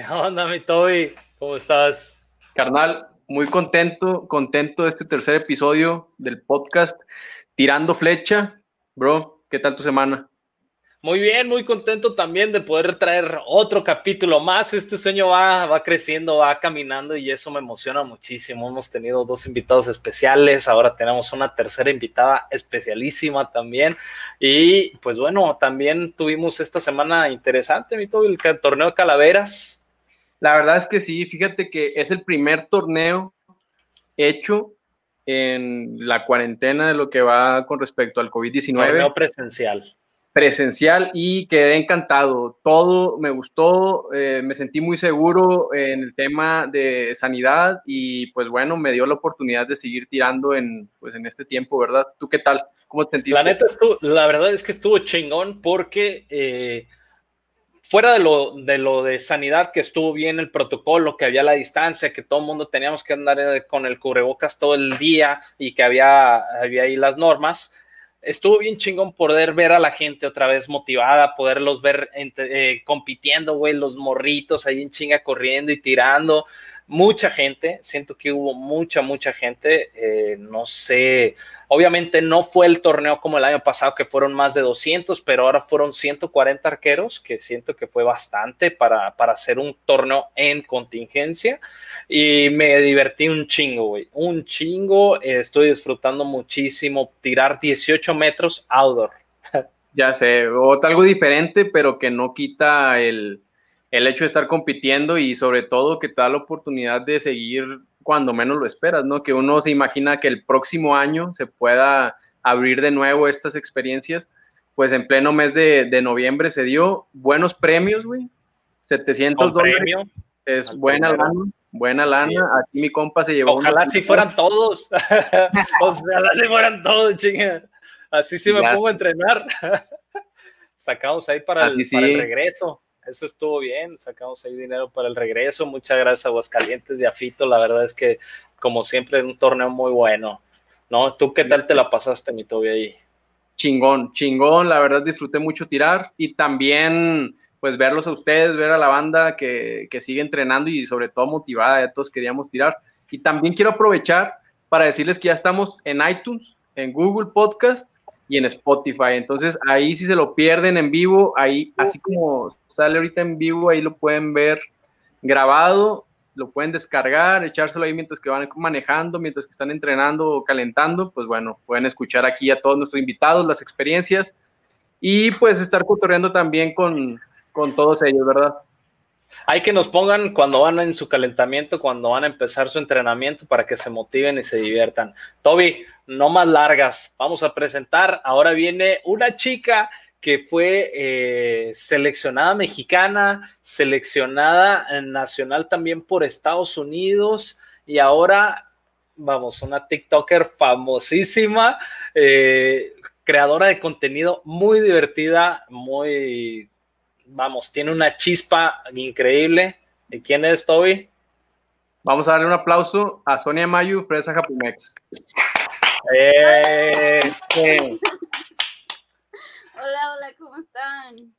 ¿Qué onda, mi Toby? ¿Cómo estás? Carnal, muy contento, contento de este tercer episodio del podcast Tirando Flecha. Bro, ¿qué tal tu semana? Muy bien, muy contento también de poder traer otro capítulo más. Este sueño va, va creciendo, va caminando y eso me emociona muchísimo. Hemos tenido dos invitados especiales, ahora tenemos una tercera invitada especialísima también. Y pues bueno, también tuvimos esta semana interesante, mi todo, el torneo de calaveras. La verdad es que sí, fíjate que es el primer torneo hecho en la cuarentena de lo que va con respecto al COVID-19. Torneo presencial presencial y quedé encantado. Todo me gustó, eh, me sentí muy seguro en el tema de sanidad y pues bueno, me dio la oportunidad de seguir tirando en, pues, en este tiempo, ¿verdad? ¿Tú qué tal? ¿Cómo te sentiste? La neta, la verdad es que estuvo chingón porque eh, fuera de lo, de lo de sanidad, que estuvo bien el protocolo, que había la distancia, que todo el mundo teníamos que andar eh, con el cubrebocas todo el día y que había, había ahí las normas estuvo bien chingón poder ver a la gente otra vez motivada, poderlos ver eh, compitiendo, güey, los morritos ahí en chinga corriendo y tirando. Mucha gente, siento que hubo mucha, mucha gente. Eh, no sé, obviamente no fue el torneo como el año pasado, que fueron más de 200, pero ahora fueron 140 arqueros, que siento que fue bastante para, para hacer un torneo en contingencia y me divertí un chingo, güey, un chingo, estoy disfrutando muchísimo tirar 18 metros outdoor. Ya sé, o algo diferente, pero que no quita el, el hecho de estar compitiendo y sobre todo que te da la oportunidad de seguir cuando menos lo esperas, ¿no? Que uno se imagina que el próximo año se pueda abrir de nuevo estas experiencias, pues en pleno mes de, de noviembre se dio buenos premios, güey, 700 dólares. Es buena Buena lana, aquí mi compa se llevó. Ojalá si fueran todos. Ojalá si fueran todos, chinga. Así sí me pongo a entrenar. Sacamos ahí para el, para el, regreso. Eso estuvo bien. Sacamos ahí dinero para el regreso. Muchas gracias a Aguascalientes y a Fito. La verdad es que, como siempre, un torneo muy bueno. ¿No? ¿Tú qué tal te la pasaste, mi Toby, ahí? Chingón, chingón. La verdad disfruté mucho tirar y también pues verlos a ustedes, ver a la banda que, sigue entrenando y sobre todo motivada, todos queríamos tirar. Y también quiero aprovechar para decirles que ya estamos en iTunes, en Google Podcast y en Spotify. Entonces ahí si se lo pierden en vivo, ahí así como sale ahorita en vivo, ahí lo pueden ver grabado, lo pueden descargar, echárselo ahí mientras que van manejando, mientras que están entrenando o calentando, pues bueno, pueden escuchar aquí a todos nuestros invitados, las experiencias y pues estar cotorreando también con, con todos ellos, ¿verdad? Hay que nos pongan cuando van en su calentamiento, cuando van a empezar su entrenamiento para que se motiven y se diviertan. Toby, no más largas, vamos a presentar. Ahora viene una chica que fue eh, seleccionada mexicana, seleccionada nacional también por Estados Unidos y ahora, vamos, una TikToker famosísima, eh, creadora de contenido muy divertida, muy vamos, tiene una chispa increíble. ¿Y quién es Toby? Vamos a darle un aplauso a Sonia Mayu, Fresa Japumex. Eh, hola, hola, ¿cómo están?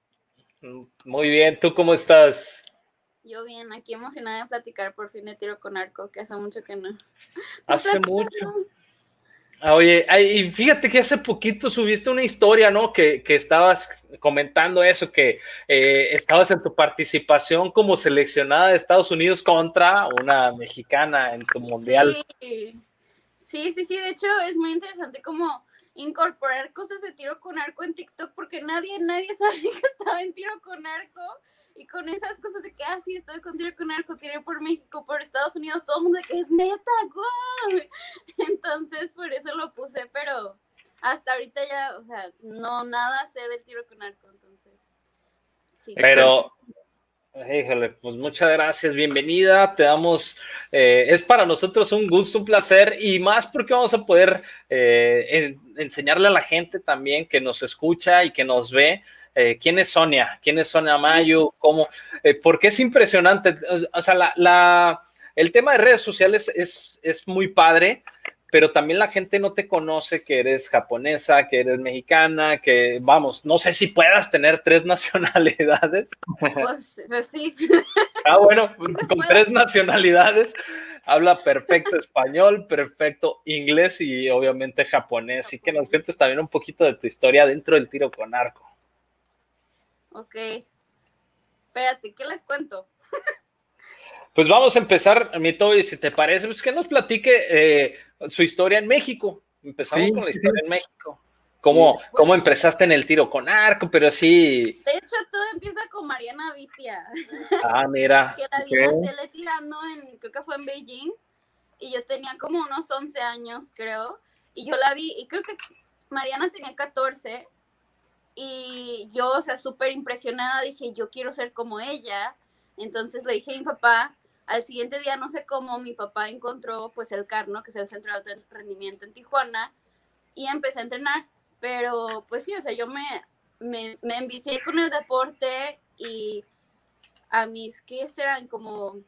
Muy bien, ¿tú cómo estás? Yo bien, aquí emocionada de platicar por fin de tiro con arco, que hace mucho que no. Hace mucho. Ah, oye, y fíjate que hace poquito subiste una historia, ¿no? Que, estabas comentando eso, que eh, estabas en tu participación como seleccionada de Estados Unidos contra una mexicana en tu mundial. Sí, sí, sí, sí. de hecho es muy interesante como incorporar cosas de tiro con arco en TikTok porque nadie, nadie sabe que estaba en tiro con arco y con esas cosas de que, ah, sí, estoy con tiro con arco, tiré por México, por Estados Unidos, todo el mundo de que es neta, wow. Entonces, por eso lo puse, pero hasta ahorita ya, o sea, no nada sé del tiro con arco, entonces. Sí. Pero, híjole, pues muchas gracias, bienvenida, te damos, eh, es para nosotros un gusto, un placer y más porque vamos a poder eh, enseñarle a la gente también que nos escucha y que nos ve eh, quién es Sonia, quién es Sonia Mayo, cómo, eh, porque es impresionante. O sea, la, el tema de redes sociales es, es muy padre, pero también la gente no te conoce que eres japonesa, que eres mexicana, que vamos, no sé si puedas tener tres nacionalidades. Pues, pues sí. Ah, bueno, con tres nacionalidades habla perfecto español, perfecto inglés y obviamente japonés. Y que nos cuentes también un poquito de tu historia dentro del tiro con arco. Ok. Espérate, ¿qué les cuento? Pues vamos a empezar, mi Toby, si te parece, pues que nos platique eh, su historia en México. Empezamos con la historia en México. ¿Cómo, ¿Cómo empezaste en el tiro con arco? Pero sí. De hecho, todo empieza con Mariana Vitia. Ah, mira. que la vi en la tele tirando en, creo que fue en Beijing. Y yo tenía como unos 11 años, creo. Y yo la vi, y creo que Mariana tenía 14. Y yo, o sea, súper impresionada, dije, yo quiero ser como ella. Entonces le dije a mi papá, al siguiente día, no sé cómo, mi papá encontró pues el CARNO, que es el Centro de Alto Rendimiento en Tijuana, y empecé a entrenar. Pero pues sí, o sea, yo me, me, me envicié con el deporte y a mis, ¿qué serán? Como,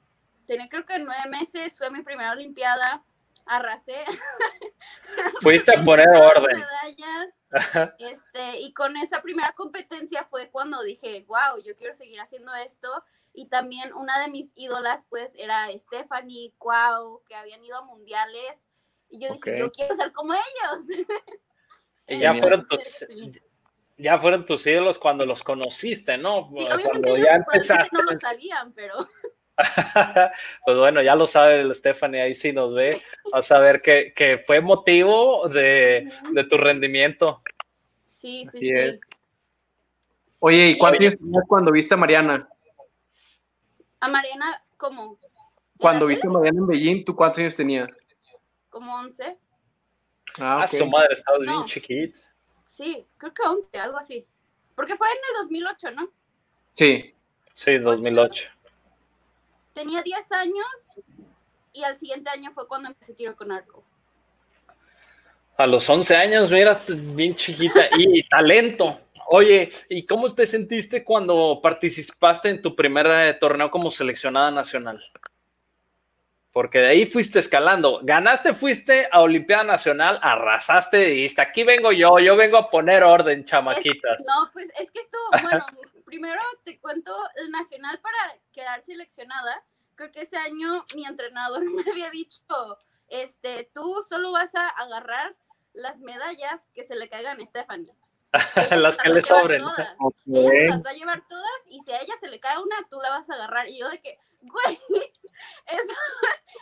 tenía creo que nueve meses, fue mi primera Olimpiada, arrasé. Fuiste a poner orden. Medallas, este, y con esa primera competencia fue cuando dije, wow, yo quiero seguir haciendo esto. Y también una de mis ídolas, pues, era Stephanie, Cuau, que habían ido a mundiales. Y yo dije, yo quiero ser como ellos. Y ya fueron tus, ya fueron tus ídolos cuando los conociste, ¿no? Sí, cuando ya empezaste. No lo sabían, pero. pues bueno, ya lo sabe el Stephanie, ahí sí nos ve. Vas a ver que, que fue motivo de, de, tu rendimiento. Sí, sí, sí. Oye, ¿y cuántos años tenías cuando viste a Mariana? A Mariana, ¿cómo? Cuando viste a Mariana en Beijing, ¿tú cuántos años tenías? Como 11. Ah, okay. su madre, estaba no. bien chiquita. Sí, creo que 11, algo así. Porque fue en el 2008, ¿no? Sí. Sí, 2008. Tenía 10 años y al siguiente año fue cuando empecé tiro con arco. A los 11 años, mira, bien chiquita y talento. Oye, ¿y cómo te sentiste cuando participaste en tu primer eh, torneo como seleccionada nacional? porque de ahí fuiste escalando. Ganaste, fuiste a Olimpiada Nacional, arrasaste y dijiste, aquí vengo yo, yo vengo a poner orden, chamaquitas. Es, no, pues es que estuvo, bueno, primero te cuento el Nacional para quedar seleccionada. Creo que ese año mi entrenador me había dicho, este, tú solo vas a agarrar las medallas que se le caigan a Stephanie. las que le sobren. Okay. Ella las va a llevar todas y si a ella se le cae una, tú la vas a agarrar. Y yo de que, güey, eso,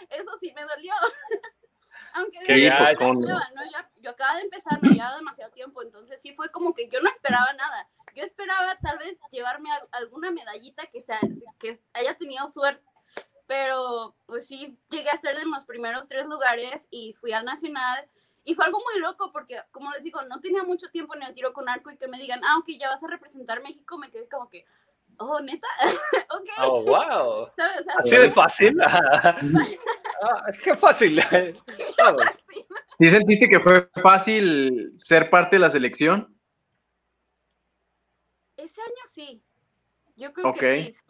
eso sí me dolió. Aunque de ya, no. Ya, yo acaba de empezar, no llevaba demasiado tiempo, entonces sí fue como que yo no esperaba nada. Yo esperaba tal vez llevarme a, alguna medallita que, sea, que haya tenido suerte, pero pues sí, llegué a ser de los primeros tres lugares y fui al nacional. Y fue algo muy loco porque, como les digo, no tenía mucho tiempo en el tiro con arco y que me digan, ah, ok, ya vas a representar México, me quedé como que, oh, neta, ok. Oh, wow. ¿Sabes? Así de fácil. ah, qué fácil. ¿Sí sentiste que fue fácil ser parte de la selección? Año sí. Yo creo que sí.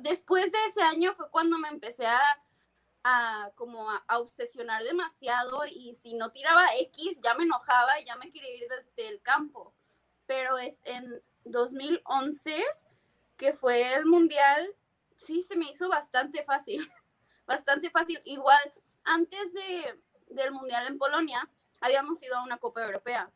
Después de ese año fue cuando me empecé a, a como a, a, obsesionar demasiado y si no tiraba X ya me enojaba y ya me quería ir de, del campo. Pero es en 2011 que fue el mundial, sí se me hizo bastante fácil, bastante fácil. Igual, antes de, del mundial en Polonia, habíamos ido a una Copa Europea,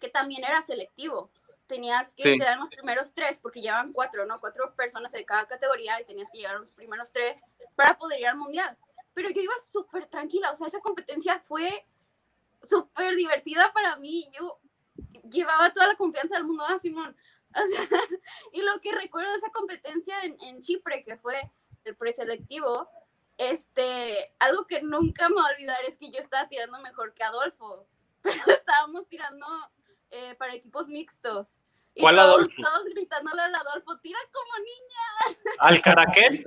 que también era selectivo. Tenías que sí. quedar los primeros tres, porque llevaban cuatro, ¿no? Cuatro personas de cada categoría y tenías que llegar a los primeros tres para poder ir al mundial. Pero yo iba súper tranquila, o sea, esa competencia fue súper divertida para mí. Yo llevaba toda la confianza del mundo a Simón. O sea, y lo que recuerdo de esa competencia en, en, Chipre, que fue el preselectivo, este, algo que nunca me voy a olvidar es que yo estaba tirando mejor que Adolfo, pero estábamos tirando eh, para equipos mixtos. Y ¿Cuál todos, Adolfo? Todos gritándole al Adolfo, tira como niña. ¿Al Caraquén?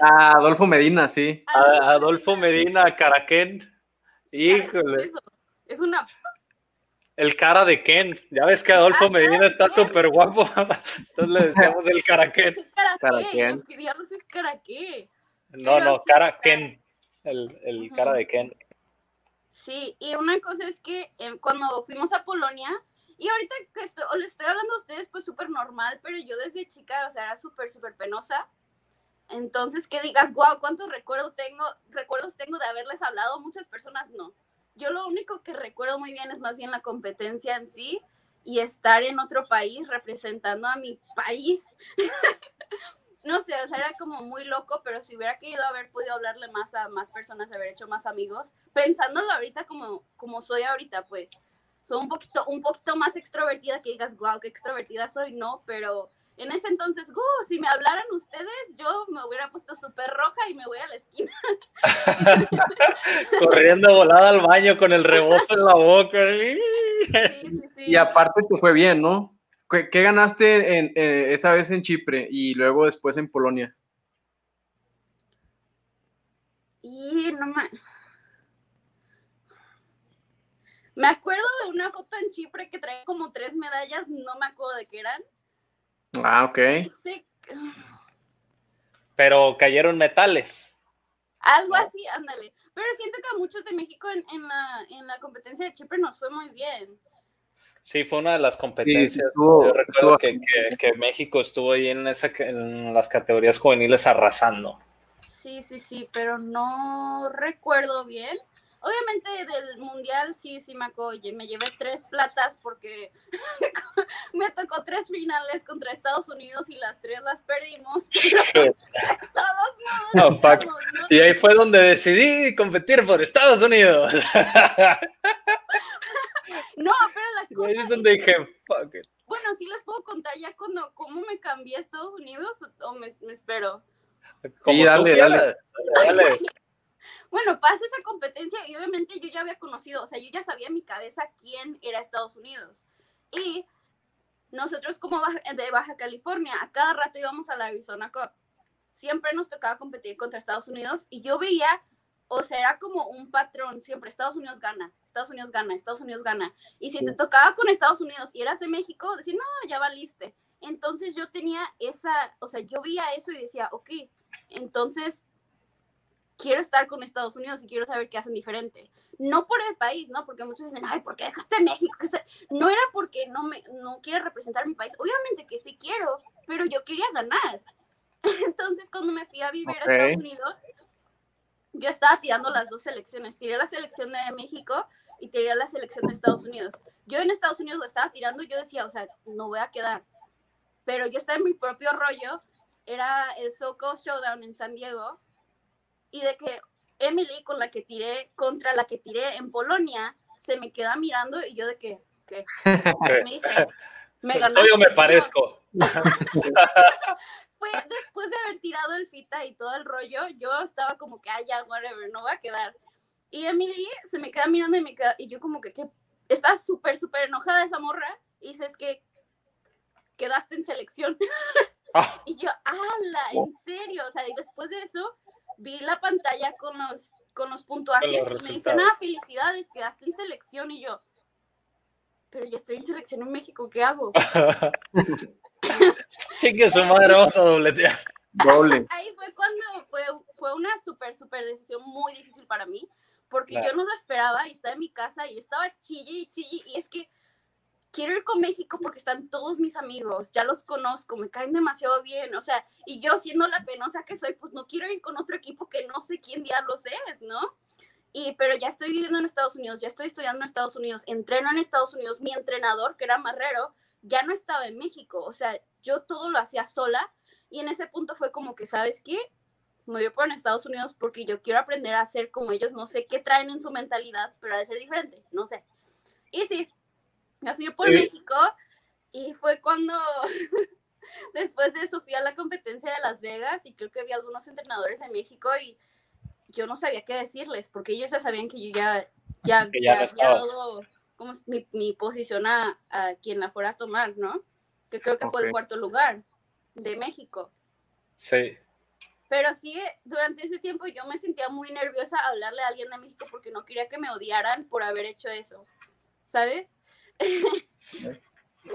A Adolfo Medina, sí. A Adolfo Medina, Caraquén. Híjole. Es, eso. es una el cara de Ken. Ya ves que Adolfo ah, Medina está súper guapo. Entonces le decíamos el cara Ken. Cara Ken. ¿Qué diablos es cara qué? No, no, cara Ken. El, el cara de Ken. Sí, y una cosa es que eh, cuando fuimos a Polonia, y ahorita que estoy, les estoy hablando a ustedes, pues súper normal, pero yo desde chica, o sea, era súper, súper penosa. Entonces, que digas, wow, ¿cuántos recuerdos tengo, recuerdos tengo de haberles hablado muchas personas? No. Yo lo único que recuerdo muy bien es más bien la competencia en sí y estar en otro país representando a mi país. no sé, o sea, era como muy loco, pero si hubiera querido haber podido hablarle más a más personas, haber hecho más amigos, pensándolo ahorita como, como soy ahorita, pues, soy un poquito, un poquito más extrovertida, que digas, wow, qué extrovertida soy, no, pero en ese entonces, uh, si me hablaran ustedes, yo me hubiera puesto súper roja y me voy a la esquina. Corriendo volada al baño con el rebozo en la boca. Sí, sí, sí. Y aparte te fue bien, ¿no? ¿Qué, ganaste en, eh, esa vez en Chipre y luego después en Polonia? Y no me... Me acuerdo de una foto en Chipre que traía como tres medallas, no me acuerdo de qué eran. Ah, ok. Pero cayeron metales. Algo así, ándale. Pero siento que a muchos de México en, la, en la competencia de Chipre nos fue muy bien. Sí, fue una de las competencias. Yo recuerdo que, México estuvo ahí en, esa, en las categorías juveniles arrasando. Sí, sí, sí, pero no recuerdo bien. Obviamente del mundial sí, sí me acuerdo, me llevé tres platas porque me tocó tres finales contra Estados Unidos y las tres las perdimos. todos modos, Y ahí fue donde decidí competir por Estados Unidos. No, pero la cosa. es donde dije, Bueno, sí les puedo contar ya cuando cómo me cambié a Estados Unidos o me, espero. Sí, dale, dale, dale. bueno, pasa esa competencia y obviamente yo ya había conocido, o sea, yo ya sabía en mi cabeza quién era Estados Unidos. Y nosotros como de Baja California, a cada rato íbamos a la Arizona Cup. Siempre nos tocaba competir contra Estados Unidos y yo veía o sea, era como un patrón, siempre Estados Unidos gana, Estados Unidos gana, Estados Unidos gana. Y si te tocaba con Estados Unidos y eras de México, decir, no, ya valiste. Entonces yo tenía esa, o sea, yo veía eso y decía, ok, entonces quiero estar con Estados Unidos y quiero saber qué hacen diferente. No por el país, ¿no? Porque muchos dicen, ay, ¿por qué dejaste México? No era porque no me no quiere representar mi país. Obviamente que sí quiero, pero yo quería ganar. Entonces, cuando me fui a vivir a Estados Unidos, yo estaba tirando las dos selecciones. Tiré la selección de México y tiré la selección de Estados Unidos. Yo en Estados Unidos lo estaba tirando y yo decía, o sea, no voy a quedar. Pero yo estaba en mi propio rollo. Era el SoCo Showdown en San Diego. Y de que Emily, con la que tiré, contra la que tiré en Polonia, se me queda mirando y yo de que, ¿qué? Me dice, me ganó. Yo me parezco. fue después de haber tirado el fita y todo el rollo, yo estaba como que, ah, ya, whatever, no va a quedar. Y Emily se me queda mirando y, me queda, y yo como que, que está súper, súper enojada esa morra. Y dices que quedaste en selección. Ah. y yo, ala, en serio. O sea, y después de eso, vi la pantalla con los, con los puntuajes y me dicen, ah, felicidades, quedaste en selección. Y yo, pero ya estoy en selección en México, ¿qué hago? que su madre, vamos a dobletear. Doble. Ahí fue cuando fue, fue una súper, súper decisión muy difícil para mí, porque yo no lo esperaba y estaba en mi casa y yo estaba chille y chille y es que quiero ir con México porque están todos mis amigos, ya los conozco, me caen demasiado bien, o sea, y yo siendo la penosa que soy, pues no quiero ir con otro equipo que no sé quién diablos es, ¿no? Y, pero ya estoy viviendo en Estados Unidos, ya estoy estudiando en Estados Unidos, entreno en Estados Unidos, mi entrenador, que era Marrero, ya no estaba en México, o sea, yo todo lo hacía sola y en ese punto fue como que, ¿sabes qué? Me voy por Estados Unidos porque yo quiero aprender a ser como ellos, no sé qué traen en su mentalidad, pero ha de ser diferente, no sé. Y sí, me fui por México y fue cuando después de eso fui a la competencia de Las Vegas y creo que vi algunos entrenadores en México y yo no sabía qué decirles porque ellos ya sabían que yo ya, ya, ya había dado como mi, mi posición a, a, quien la fuera a tomar, ¿no? Que creo que fue el cuarto lugar de México. Sí. Pero sí, durante ese tiempo yo me sentía muy nerviosa hablarle a alguien de México porque no quería que me odiaran por haber hecho eso, ¿sabes?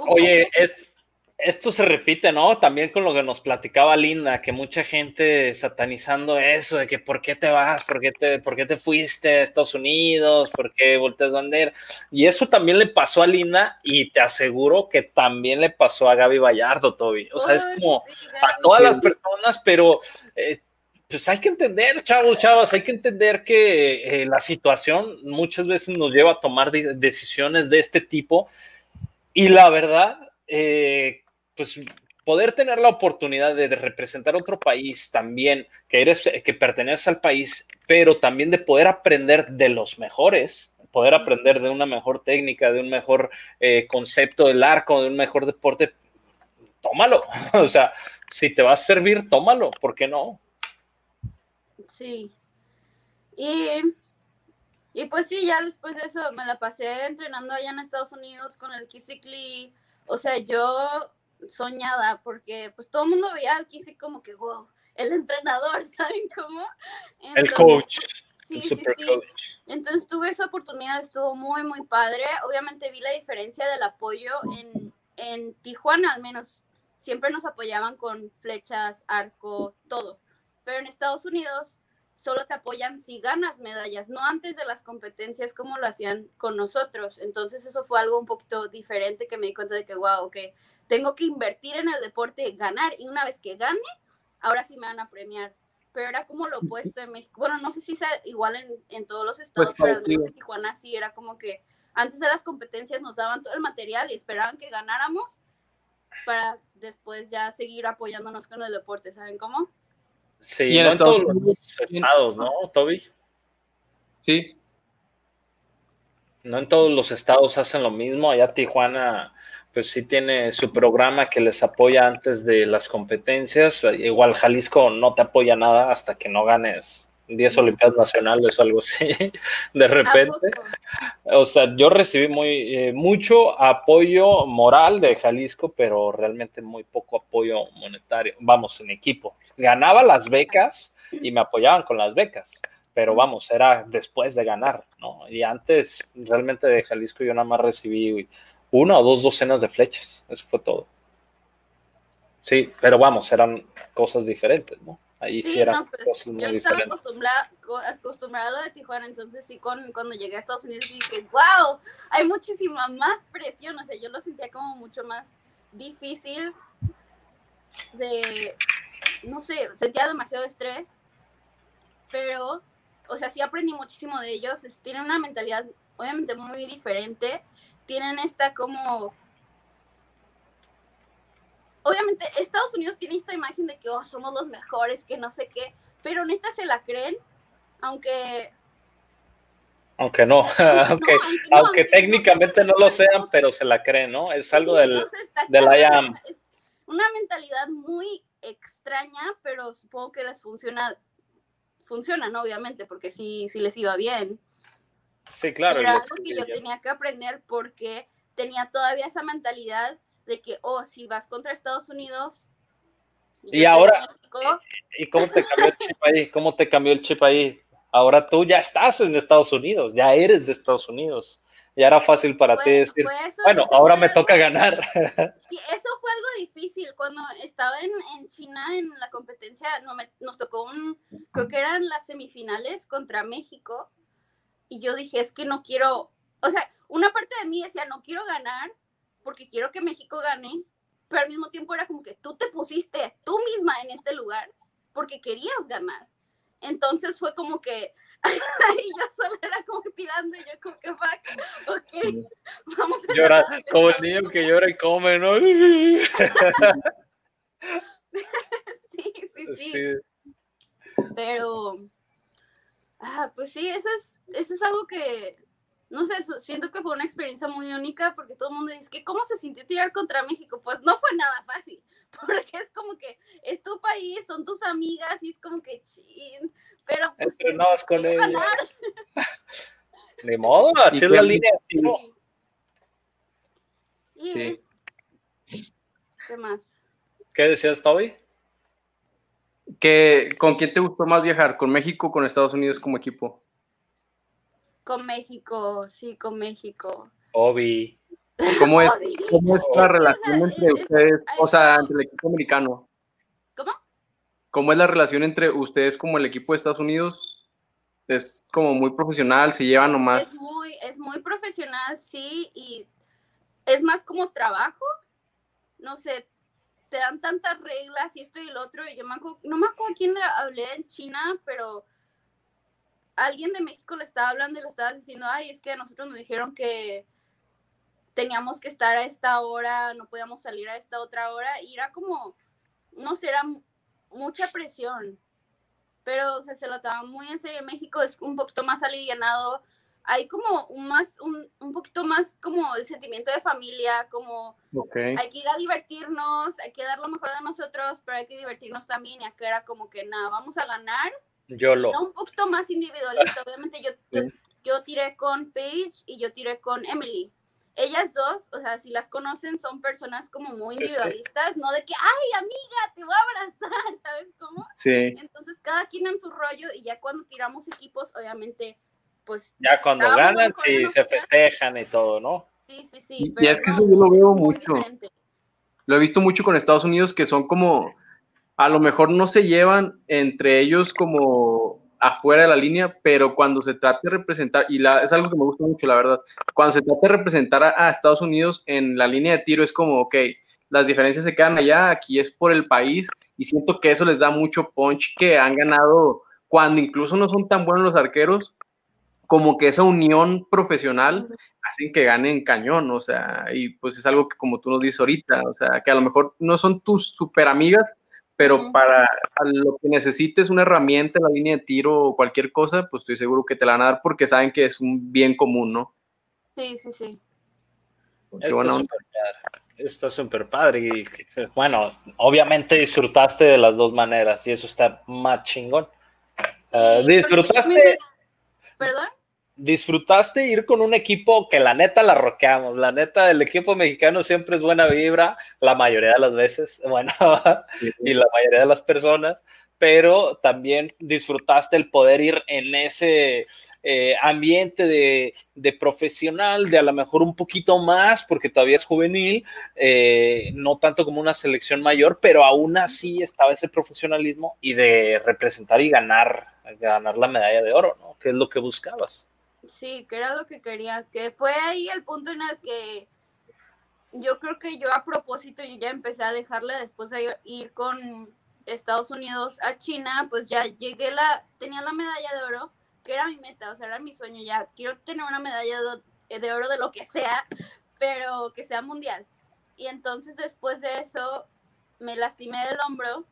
Oye, esto se repite, ¿no? También con lo que nos platicaba Linda, que mucha gente satanizando eso de que por qué te vas, por qué te, por qué te fuiste a Estados Unidos, por qué volteas bandera. Y eso también le pasó a Linda y te aseguro que también le pasó a Gaby Vallardo, Toby. O sea, es como a todas las personas, pero eh, pues hay que entender, chavos, chavas, hay que entender que eh, la situación muchas veces nos lleva a tomar decisiones de este tipo. Y la verdad, eh, pues poder tener la oportunidad de, representar otro país también, que eres, que perteneces al país, pero también de poder aprender de los mejores, poder aprender de una mejor técnica, de un mejor eh, concepto del arco, de un mejor deporte, tómalo. o sea, si te va a servir, tómalo, ¿por qué no? Sí. Y, y pues sí, ya después de eso me la pasé entrenando allá en Estados Unidos con el Kisikli. O sea, yo soñada porque pues todo el mundo veía al Kisi como que, wow, el entrenador, ¿saben cómo? el coach. Sí, sí, sí. Entonces tuve esa oportunidad, estuvo muy, muy padre. Obviamente vi la diferencia del apoyo en, en Tijuana, al menos. Siempre nos apoyaban con flechas, arco, todo. Pero en Estados Unidos solo te apoyan si ganas medallas, no antes de las competencias como lo hacían con nosotros. Entonces eso fue algo un poquito diferente que me di cuenta de que, wow, que tengo que invertir en el deporte, ganar, y una vez que gane, ahora sí me van a premiar. Pero era como lo opuesto en México. Bueno, no sé si sea igual en, todos los estados, pues, pero en Tijuana sí era como que antes de las competencias nos daban todo el material y esperaban que ganáramos para después ya seguir apoyándonos con el deporte, ¿saben cómo? Sí, en todos los estados, ¿no, Toby? Sí. No en todos los estados hacen lo mismo. Allá Tijuana pues sí tiene su programa que les apoya antes de las competencias. Igual Jalisco no te apoya nada hasta que no ganes 10 Olimpiadas Nacionales o algo así, de repente. O sea, yo recibí muy, eh, mucho apoyo moral de Jalisco, pero realmente muy poco apoyo monetario. Vamos, en equipo. Ganaba las becas y me apoyaban con las becas, pero vamos, era después de ganar, ¿no? Y antes, realmente de Jalisco yo nada más recibí una o dos docenas de flechas. Eso fue todo. Sí, pero vamos, eran cosas diferentes, ¿no? Ahí sí, eran pues, cosas muy yo estaba acostumbrada, acostumbrada a lo de Tijuana, entonces sí, con, cuando llegué a Estados Unidos dije, wow, hay muchísima más presión, o sea, yo lo sentía como mucho más difícil de, no sé, sentía demasiado estrés, pero, o sea, sí aprendí muchísimo de ellos, tienen una mentalidad obviamente muy diferente tienen esta como... Obviamente Estados Unidos tiene esta imagen de que oh, somos los mejores, que no sé qué, pero neta se la creen, aunque... Aunque no, aunque, aunque, técnicamente no, lo sean, pero se la creen, ¿no? Es algo del, del IAM. Es una mentalidad muy extraña, pero supongo que les funciona, funcionan, obviamente, porque sí, sí les iba bien. Sí, claro. Era algo que yo tenía que aprender porque tenía todavía esa mentalidad de que, oh, si vas contra Estados Unidos. Y ahora, ¿y cómo te cambió el chip ahí? ¿Cómo te cambió el chip ahí? Ahora tú ya estás en Estados Unidos, ya eres de Estados Unidos. Ya era fácil para ti decir, bueno, ahora me toca ganar. Sí, eso fue algo difícil. Cuando estaba en, en China, en la competencia, no me, nos tocó un, creo que eran las semifinales contra México y yo dije, es que no quiero, o sea, una parte de mí decía, no quiero ganar porque quiero que México gane, pero al mismo tiempo era como que tú te pusiste tú misma en este lugar porque querías ganar. Entonces fue como que, y yo solo era como tirando y yo como que, fuck, ok, vamos a Llora, como el niño que llora y come, ¿no? sí, sí, sí. Pero Ah, pues sí, eso es, eso es algo que, no sé, siento que fue una experiencia muy única porque todo el mundo dice que cómo se sintió tirar contra México. Pues no fue nada fácil, porque es como que es tu país, son tus amigas y es como que chin, pero pues... Entrenabas con ellos. Ni modo, así es la línea. Sí. ¿Qué más? ¿Qué decías, Toby? ¿Con quién te gustó más viajar? ¿Con México o con Estados Unidos como equipo? Con México, sí, con México. Obi. ¿Cómo es, cómo es la relación entre es- ustedes, o sea, entre el equipo americano? ¿Cómo? ¿Cómo es la relación entre ustedes como el equipo de Estados Unidos? ¿Es como muy profesional? ¿Se llevan nomás? Es muy, es muy profesional, sí, y es más como trabajo. No sé, te dan tantas reglas y esto y lo otro. Y yo me acuerdo, no me acuerdo quién le hablé en China, pero alguien de México le estaba hablando y le estaba diciendo, ay, es que a nosotros nos dijeron que teníamos que estar a esta hora, no podíamos salir a esta otra hora, y era como, no sé, era mu- mucha presión. Pero, se lo tomaban muy en serio. México es un poquito más alivianado. Hay como un más, un, un poquito más como el sentimiento de familia, como Ok. hay que ir a divertirnos, hay que dar lo mejor de nosotros, pero hay que divertirnos también. Y acá era como que nada, vamos a ganar. Yo lo. Era un poquito más individualista. Obviamente yo, yo, yo tiré con Paige y yo tiré con Emily. Ellas dos, o sea, si las conocen, son personas como muy Sí, sí. individualistas, no de que, ay, amiga, te voy a abrazar, ¿sabes cómo? Sí. Entonces, cada quien en su rollo y ya cuando tiramos equipos, obviamente, pues Ya cuando ganan, sí, se festejan y todo, ¿no? sí, sí, Y- sí. y pero es que no, eso yo lo veo mucho. diferente. Lo he visto mucho con Estados Unidos que son como, a lo mejor no se llevan entre ellos como afuera de la línea, pero cuando se trata de representar, y la, es algo que me gusta mucho, la verdad, cuando se trata de representar a, a Estados Unidos en la línea de tiro es como, ok, las diferencias se quedan allá, aquí es por el país, y siento que eso les da mucho punch que han ganado cuando incluso no son tan buenos los arqueros, como que esa unión profesional hacen que ganen cañón, o sea, y pues es algo que como tú nos dices ahorita, o sea, que a lo mejor no son tus super amigas, pero para lo que necesites una herramienta en la línea de tiro o cualquier cosa, pues estoy seguro que te la van a dar porque saben que es un bien común, ¿no? Sí, sí, sí. Qué Está súper padre. Está súper padre. Y bueno, obviamente disfrutaste de las dos maneras y eso está más chingón. Ah, disfrutaste, me- ¿Perdón? Disfrutaste ir con un equipo que la neta la roqueamos. La neta, el equipo mexicano siempre es buena vibra, la mayoría de las veces, bueno, y la mayoría de las personas, pero también disfrutaste el poder ir en ese eh, ambiente de, de profesional, de a lo mejor un poquito más, porque todavía es juvenil, eh, no tanto como una selección mayor, pero aún así estaba ese profesionalismo y de representar y ganar, ganar la medalla de oro, ¿no? Que es lo que buscabas. Sí, que era lo que quería, que fue ahí el punto en el que yo creo que yo a propósito yo ya empecé a dejarle después de ir con Estados Unidos a China, pues ya llegué la, tenía la medalla de oro, que era mi meta, o sea, era mi sueño, ya quiero tener una medalla de, de oro de lo que sea, pero que sea mundial. Y entonces después de eso me lastimé del hombro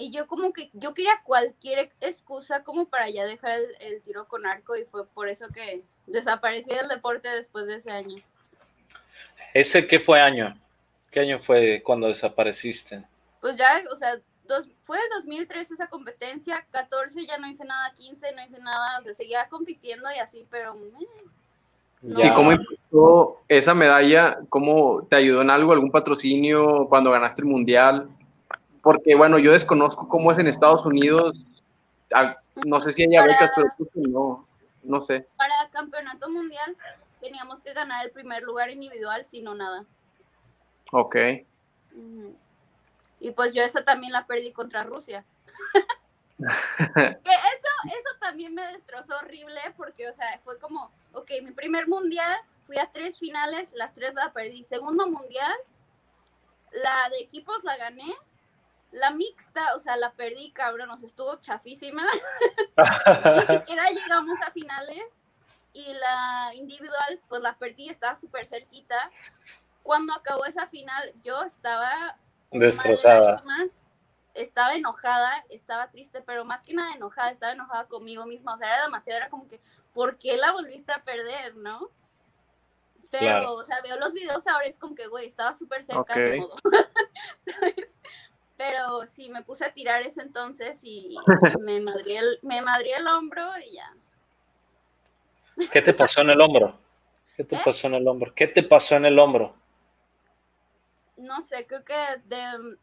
y yo como que yo quería cualquier excusa como para ya dejar el, el tiro con arco y fue por eso que desaparecí del deporte después de ese año. ¿Ese qué fue año? ¿Qué año fue cuando desapareciste? Pues ya, o sea, dos, fue el 2013 esa competencia, 14 ya no hice nada, 15 no hice nada, o sea, seguía compitiendo y así, pero eh, No. ¿Y cómo impactó esa medalla? ¿Cómo te ayudó en algo, algún patrocinio cuando ganaste el mundial? Porque, bueno, yo desconozco cómo es en Estados Unidos. Al- No sé si hay becas, pero no, no sé. para campeonato mundial teníamos que ganar el primer lugar individual, si no nada. Ok. Y pues yo esa también la perdí contra Rusia. que eso, eso también me destrozó horrible porque, o sea, fue como, ok, mi primer mundial, fui a tres finales, las tres la perdí. Segundo mundial, la de equipos la gané. La mixta, o sea, la perdí, cabrón, sea, estuvo chafísima. Ni siquiera llegamos a finales. Y la individual, pues la perdí, estaba súper cerquita. Cuando acabó esa final, yo estaba Destrozada. estaba enojada, estaba triste, pero más que nada enojada, estaba enojada conmigo misma. O sea, era demasiado, era como que, ¿por qué la volviste a perder, no? Pero, Claro. o sea, veo los videos ahora, es como que, güey, estaba súper cerca de todo. ¿Sabes? Pero sí, me puse a tirar ese entonces y me madrié el, me madrié el hombro y ya. ¿Qué te pasó en el hombro? ¿Qué te ¿Eh? pasó en el hombro? ¿Qué te pasó en el hombro? No sé, creo que de...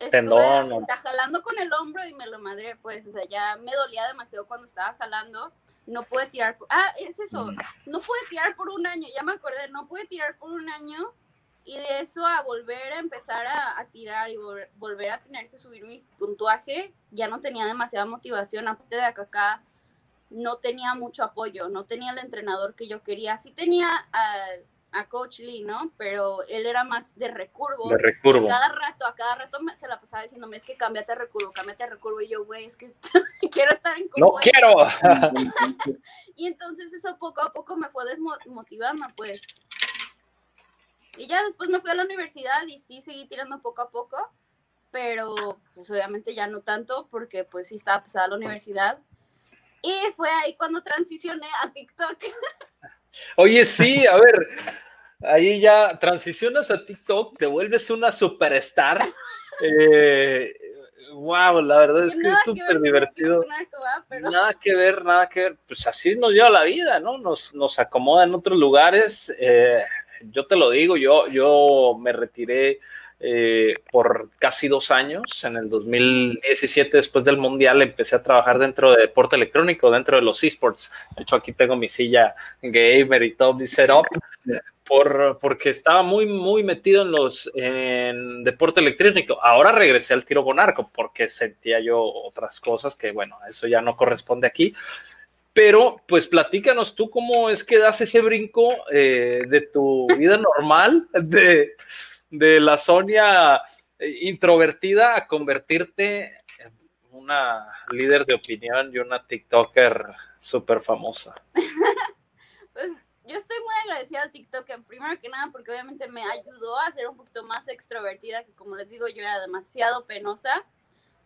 estuve, Tendón, o sea, jalando con el hombro y me lo madré, pues, o sea, ya me dolía demasiado cuando estaba jalando. no pude tirar, ah, es eso, no pude tirar por un año, ya me acordé, no pude tirar por un año y de eso a volver a empezar a, tirar y volver a tener que subir mi puntuaje, ya no tenía demasiada motivación, aparte de acá, no tenía mucho apoyo, no tenía el entrenador que yo quería, sí tenía a Coach Lee, ¿no? Pero él era más de recurvo. De recurvo. A cada rato, a cada rato se la pasaba diciéndome, es que cámbiate a recurvo, cámbiate a recurvo. Y yo, güey, es que quiero estar en ¡No quiero! y entonces eso poco a poco me fue desmotivando, pues. Y ya después me fui a la universidad y sí seguí tirando poco a poco, pero pues obviamente ya no tanto porque pues sí estaba pesada la universidad. Y fue ahí cuando transicioné a TikTok. Oye, sí, a ver, ahí ya transicionas a TikTok, te vuelves una superstar. Eh, wow, la verdad es que es súper divertido. Nada que ver, nada que ver. Pues así nos lleva la vida, ¿no? Nos, nos acomoda en otros lugares. Eh, yo te lo digo, yo, yo me retiré eh, por casi dos años. En el 2017, después del Mundial, empecé a trabajar dentro de deporte electrónico, dentro de los esports. De hecho, aquí tengo mi silla gamer y todo mi setup. Por, porque estaba muy, muy metido en los en deporte electrónico. Ahora regresé al tiro con arco porque sentía yo otras cosas que, bueno, eso ya no corresponde aquí. Pero, pues platícanos tú cómo es que das ese brinco eh, de tu vida normal, de, de la Sonia introvertida a convertirte en una líder de opinión y una TikToker súper famosa. pues yo estoy muy agradecida al TikTok, primero que nada porque obviamente me ayudó a ser un poquito más extrovertida, que como les digo yo era demasiado penosa,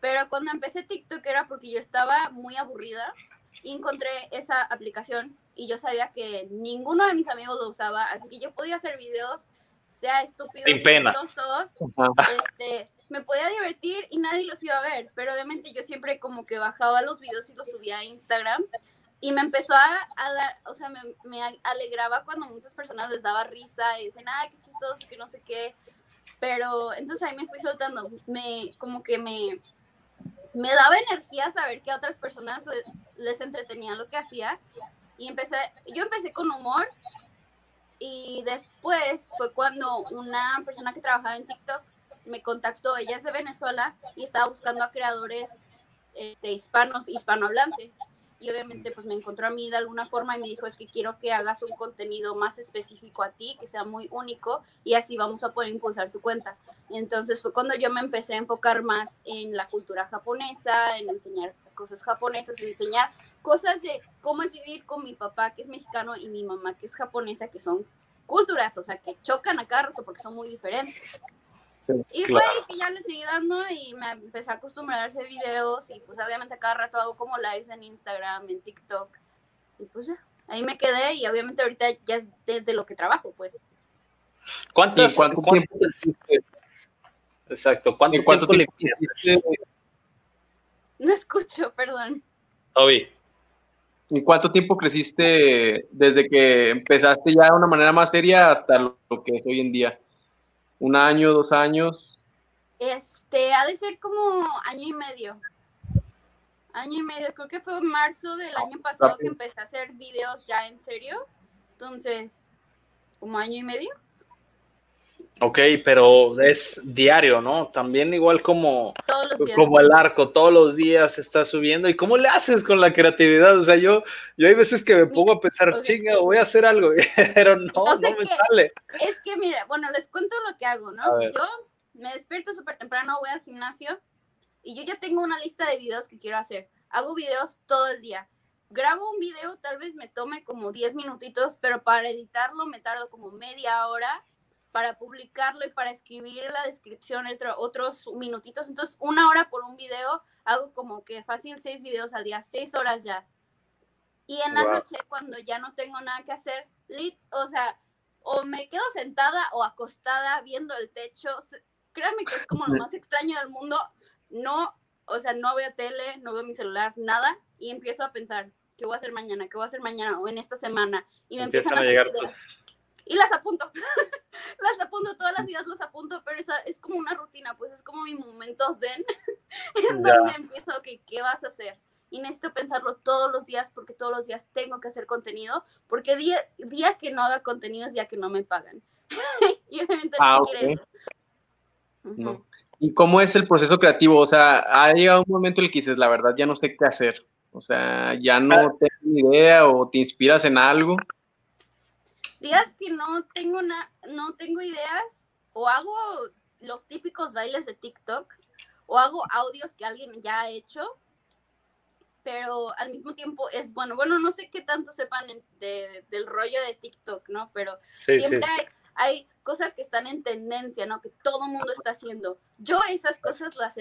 pero cuando empecé TikTok era porque yo estaba muy aburrida y encontré esa aplicación y yo sabía que ninguno de mis amigos lo usaba, así que yo podía hacer videos sea estúpidos, Sin pena. este, me podía divertir y nadie los iba a ver, pero obviamente yo siempre como que bajaba los videos y los subía a Instagram y me empezó a, dar, o sea, me, me, alegraba cuando muchas personas les daba risa y dicen, ah, qué chistoso, que no sé qué, pero entonces ahí me fui soltando, me, como que me, me daba energía saber que a otras personas les, les entretenía lo que hacía. Y empecé, yo empecé con humor. Y después fue cuando una persona que trabajaba en TikTok me contactó, ella es de Venezuela y estaba buscando a creadores este, hispanos, hispanohablantes. Y obviamente pues me encontró a mí de alguna forma y me dijo, es que quiero que hagas un contenido más específico a ti, que sea muy único y así vamos a poder impulsar tu cuenta. Entonces fue cuando yo me empecé a enfocar más en la cultura japonesa, en enseñar cosas japonesas, enseñar cosas de cómo es vivir con mi papá, que es mexicano, y mi mamá, que es japonesa, que son culturas, o sea, que chocan a cada porque son muy diferentes. Y fue que ya le seguí dando y me empecé a acostumbrar a hacer videos y pues obviamente cada rato hago como lives en Instagram, en TikTok y pues ya, ahí me quedé y obviamente ahorita ya es de, lo que trabajo pues. ¿Cuántos, cuánto, tiempo Exacto, ¿cuánto, cuánto tiempo, No escucho, perdón. Obi. ¿Y cuánto tiempo creciste desde que empezaste ya de una manera más seria hasta lo que es hoy en día? ¿Un año, dos años? Este, ha de ser como año y medio. Año y medio, creo que fue en marzo del año pasado que empecé a hacer videos ya en serio. Entonces, como año y medio. Ok, pero es diario, ¿no? También igual como, como el arco, todos los días está subiendo. ¿Y cómo le haces con la creatividad? O sea, yo, yo hay veces que me pongo a pensar, chinga, voy a hacer algo, pero no, no, me sale. Es que mira, bueno, les cuento lo que hago, ¿no? Yo me despierto súper temprano, voy al gimnasio y yo ya tengo una lista de videos que quiero hacer. Hago videos todo el día. Grabo un video, tal vez me tome como 10 minutitos, pero para editarlo me tardo como media hora para publicarlo y para escribir la descripción otros minutitos. Entonces, una hora por un video, hago como que fácil seis videos al día, seis horas ya. Y en la noche, cuando ya no tengo nada que hacer, o sea, o me quedo sentada o acostada viendo el techo. Créanme que es como lo más extraño del mundo. No, o sea, no veo tele, no veo mi celular, nada. Y empiezo a pensar, ¿qué voy a hacer mañana? ¿Qué voy a hacer mañana o en esta semana? Y me empiezan, a llegar y las apunto. las apunto, todas las ideas las apunto, pero esa es como una rutina, pues es como mi momento zen, en donde empiezo, ok, ¿qué vas a hacer? y necesito pensarlo todos los días porque todos los días tengo que hacer contenido, porque día, día que no haga contenido es día que no me pagan. y obviamente ah, no. ¿Y cómo es el proceso creativo? O sea, ha llegado un momento en el que dices, la verdad, ya no sé qué hacer. O sea, ya no ah. tengo ni idea o te inspiras en algo. Digas que no tengo, na no tengo ideas o hago los típicos bailes de TikTok o hago audios que alguien ya ha hecho, pero al mismo tiempo es bueno. Bueno, no sé qué tanto sepan del rollo de TikTok, ¿no? Pero siempre Hay, cosas que están en tendencia, ¿no? Que todo el mundo está haciendo. Yo esas cosas las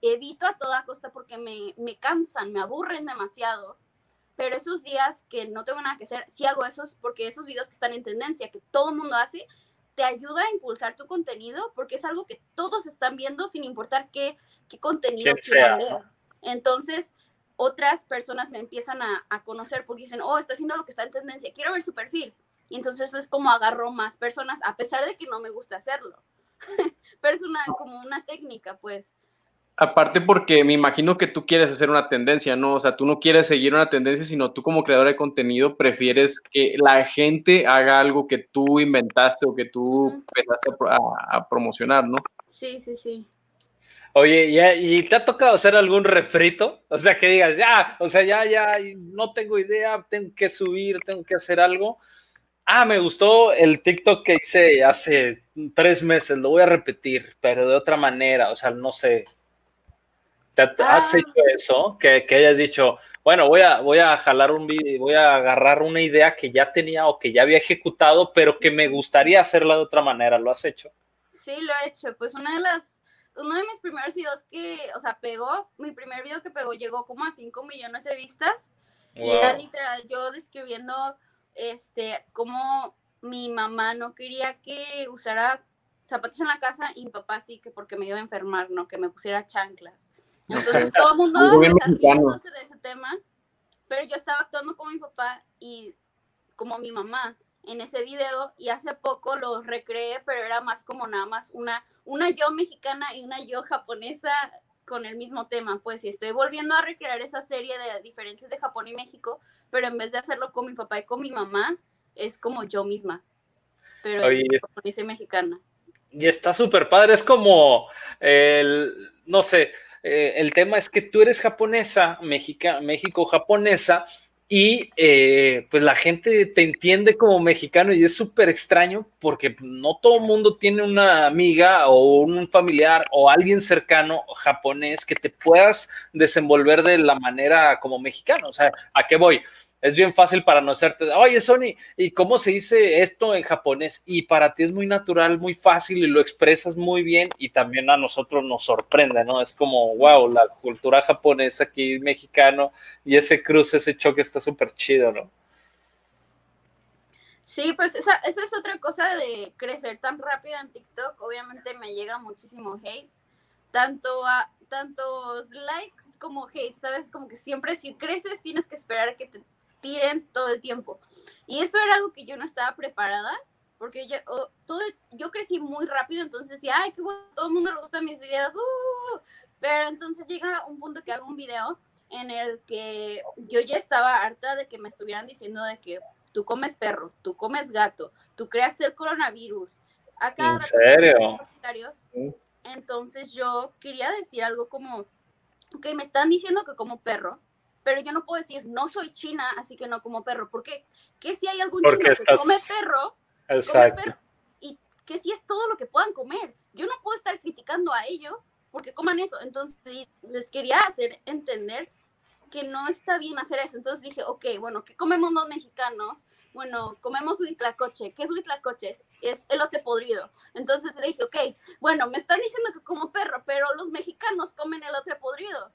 evito a toda costa porque me, me cansan, me aburren demasiado pero esos días que no tengo nada que hacer, sí hago esos porque esos videos que están en tendencia, que todo el mundo hace, te ayuda a impulsar tu contenido porque es algo que todos están viendo sin importar qué, qué contenido quieran ver. Entonces, otras personas me empiezan a, a, conocer porque dicen, oh, está haciendo lo que está en tendencia, quiero ver su perfil. Y entonces es como agarro más personas, a pesar de que no me gusta hacerlo. Pero es una, como una técnica, pues. Aparte porque me imagino que tú quieres hacer una tendencia, ¿no? O sea, tú no quieres seguir una tendencia, sino tú como creador de contenido prefieres que la gente haga algo que tú inventaste o que tú empezaste a, promocionar, ¿no? Sí, sí, sí. Oye, ¿y, te ha tocado hacer algún refrito? O sea, que digas, ya, o sea, ya, ya, no tengo idea, tengo que subir, tengo que hacer algo. Ah, me gustó el TikTok que hice hace tres meses, lo voy a repetir, pero de otra manera, o sea, no sé, ¿Te has ah. hecho eso? Que, que, hayas dicho, bueno, voy a, voy a jalar un video, voy a agarrar una idea que ya tenía o que ya había ejecutado, pero que me gustaría hacerla de otra manera. ¿Lo has hecho? Sí, lo he hecho. Pues una de las, uno de mis primeros videos que, o sea, pegó, mi primer video que pegó llegó como a 5 millones de vistas. Y era literal yo describiendo, este, cómo mi mamá no quería que usara zapatos en la casa y mi papá sí, que porque me iba a enfermar, no, que me pusiera chanclas. Entonces todo el mundo está de ese tema, pero yo estaba actuando como mi papá y como mi mamá en ese video y hace poco lo recreé, pero era más como nada más una, una yo mexicana y una yo japonesa con el mismo tema, pues y estoy volviendo a recrear esa serie de diferencias de Japón y México, pero en vez de hacerlo con mi papá y con mi mamá, es como yo misma, pero japonesa y mexicana. Y está súper padre, es como el, no sé, eh, el tema es que tú eres japonesa, México japonesa, y eh, pues la gente te entiende como mexicano y es súper extraño porque no todo el mundo tiene una amiga o un familiar o alguien cercano japonés que te puedas desenvolver de la manera como mexicano. O sea, ¿a qué voy? Es bien fácil para no hacerte, oye Sony, ¿y cómo se dice esto en japonés? Y para ti es muy natural, muy fácil y lo expresas muy bien y también a nosotros nos sorprende, ¿no? Es como, wow, la cultura japonesa aquí mexicano y ese cruce, ese choque está súper chido, ¿no? Sí, pues esa, es otra cosa de crecer tan rápido en TikTok. Obviamente me llega muchísimo hate, tanto a tantos likes como hate, ¿sabes? Como que siempre si creces tienes que esperar que te tiren todo el tiempo. Y eso era algo que yo no estaba preparada, porque yo, todo, yo crecí muy rápido, entonces decía, ay, qué bueno, todo el mundo le gustan mis videos, uh". pero entonces llega un punto que hago un video en el que yo ya estaba harta de que me estuvieran diciendo de que tú comes perro, tú comes gato, tú creaste el coronavirus. Acá ¿En serio? Entonces yo quería decir algo como, ok, me están diciendo que como perro, pero yo no puedo decir, no soy china, así que no como perro. ¿Por qué? ¿Qué si hay algún chino que come perro? Exacto. y que si es todo lo que puedan comer. Yo no puedo estar criticando a ellos porque coman eso. Entonces les quería hacer entender que no está bien hacer eso. Entonces dije, ok, bueno, ¿qué comemos los mexicanos? Bueno, comemos huitlacoche. ¿Qué es huitlacoche? Es, es elote podrido. Entonces dije, ok, bueno, me están diciendo que como perro, pero los mexicanos comen elote podrido.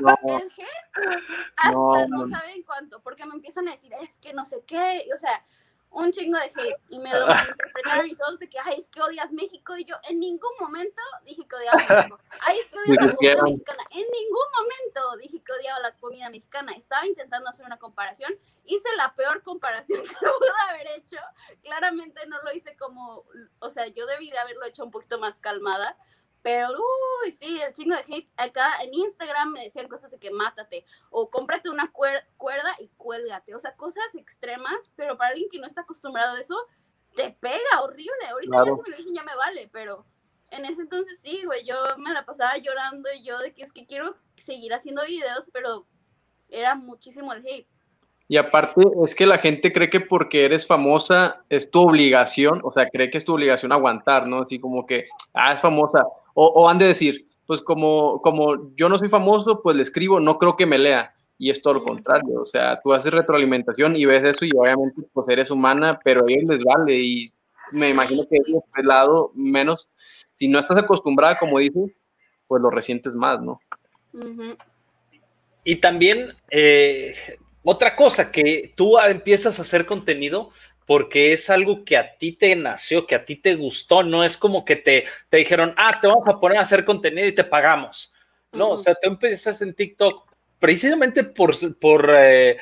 No, hasta no, saben cuánto, porque me empiezan a decir, es que no sé qué, o sea, un chingo de hate, y me lo interpretaron y todos de que, ay, es que odias México, y yo en ningún momento dije que odiaba México, ay, es que odias la comida mexicana, en ningún momento dije que odiaba la comida mexicana, estaba intentando hacer una comparación, hice la peor comparación que pude haber hecho, claramente no lo hice como, o sea, yo debí de haberlo hecho un poquito más calmada, Pero, uy, sí, el chingo de hate. Acá en Instagram me decían cosas de que mátate, o cómprate una cuerda y cuélgate. O sea, cosas extremas, pero para alguien que no está acostumbrado a eso, te pega horrible. Ahorita ya si me lo dicen ya me vale, pero en ese entonces sí, güey, yo me la pasaba llorando y yo de que es que quiero seguir haciendo videos, pero era muchísimo el hate. Y aparte es que la gente cree que porque eres famosa es tu obligación, o sea, cree que es tu obligación aguantar, ¿no? Así como que, ah, es famosa. O, o han de decir, pues como, como yo no soy famoso, pues le escribo, no creo que me lea. Y es todo lo contrario, o sea, tú haces retroalimentación y ves eso y obviamente pues eres humana, pero a ellos les vale y me imagino que ellos de lado menos, si no estás acostumbrada, como dices, pues lo resientes más, ¿no? Y también, eh, otra cosa, que tú empiezas a hacer contenido porque es algo que a ti te nació, que a ti te gustó, no es como que te, te dijeron, ah, te vamos a poner a hacer contenido y te pagamos. No, o sea, tú empiezas en TikTok precisamente por, por, eh,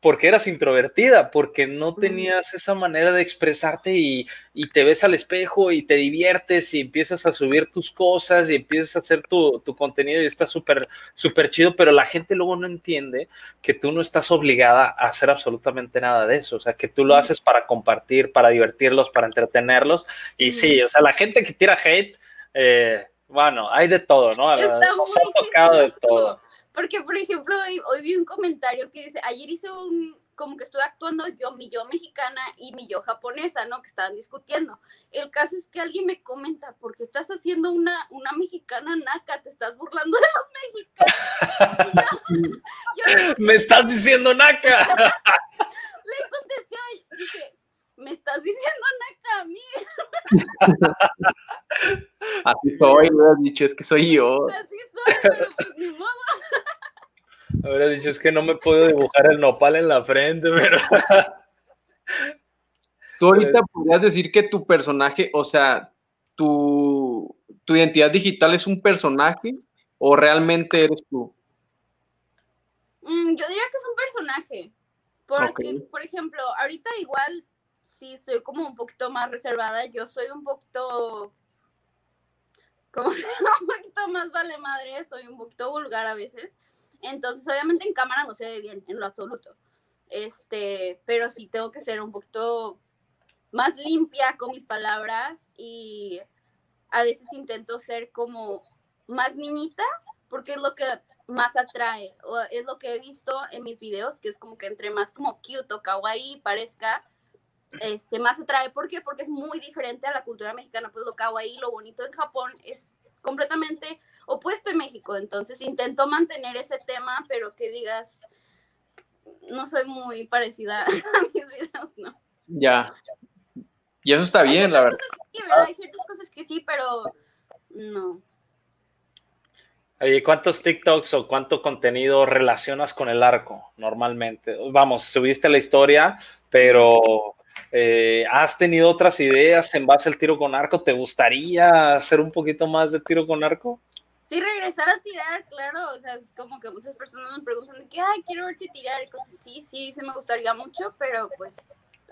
porque eras introvertida, porque no tenías esa manera de expresarte y, te ves al espejo y te diviertes y empiezas a subir tus cosas y empiezas a hacer tu, contenido y está súper, súper chido, pero la gente luego no entiende que tú no estás obligada a hacer absolutamente nada de eso, o sea, que tú lo haces para compartir, para divertirlos, para entretenerlos. Y sí, o sea, la gente que tira hate, eh, bueno, hay de todo, ¿no? Nos ha tocado de todo. Porque, por ejemplo, hoy, vi un comentario que dice, ayer hice un, como que estuve actuando yo, mi yo mexicana y mi yo japonesa, ¿no? Que estaban discutiendo. El caso es que alguien me comenta, porque estás haciendo una, una mexicana naca, te estás burlando de los mexicanos. me estás diciendo naca. Le contesté, dije, me estás diciendo naca a mí. Así soy, me has dicho, es que soy yo. Así soy, pero pues ni modo. Habría dicho, es que no me puedo dibujar el nopal en la frente, pero... Tú ahorita pues podrías decir que tu personaje, o sea, tu, tu identidad digital es un personaje o realmente eres tú? Mm, yo diría que es un personaje. Porque, por ejemplo, ahorita igual sí soy como un poquito más reservada. Yo soy un poquito como un poquito más vale madre, soy un poquito vulgar a veces. Entonces, obviamente en cámara no se ve bien, en lo absoluto. Este, pero sí tengo que ser un poquito más limpia con mis palabras y a veces intento ser como más niñita porque es lo que más atrae o es lo que he visto en mis videos que es como que entre más como cute o kawaii parezca este más atrae ¿por qué? porque es muy diferente a la cultura mexicana pues lo kawaii lo bonito en Japón es completamente opuesto en México. Entonces intento mantener ese tema, pero que digas, no soy muy parecida a mis videos, ¿no? Ya. Y eso está bien, la verdad. Hay ciertas cosas que sí, pero no. Oye, ¿cuántos TikToks o cuánto contenido relacionas con el arco normalmente? Vamos, subiste la historia, pero eh, ¿has tenido otras ideas en base al tiro con arco? ¿Te gustaría hacer un poquito más de tiro con arco? Sí, regresar a tirar, claro, o sea, es como que muchas personas me preguntan de que, ay, quiero verte tirar y cosas así, sí, sí me gustaría mucho, pero pues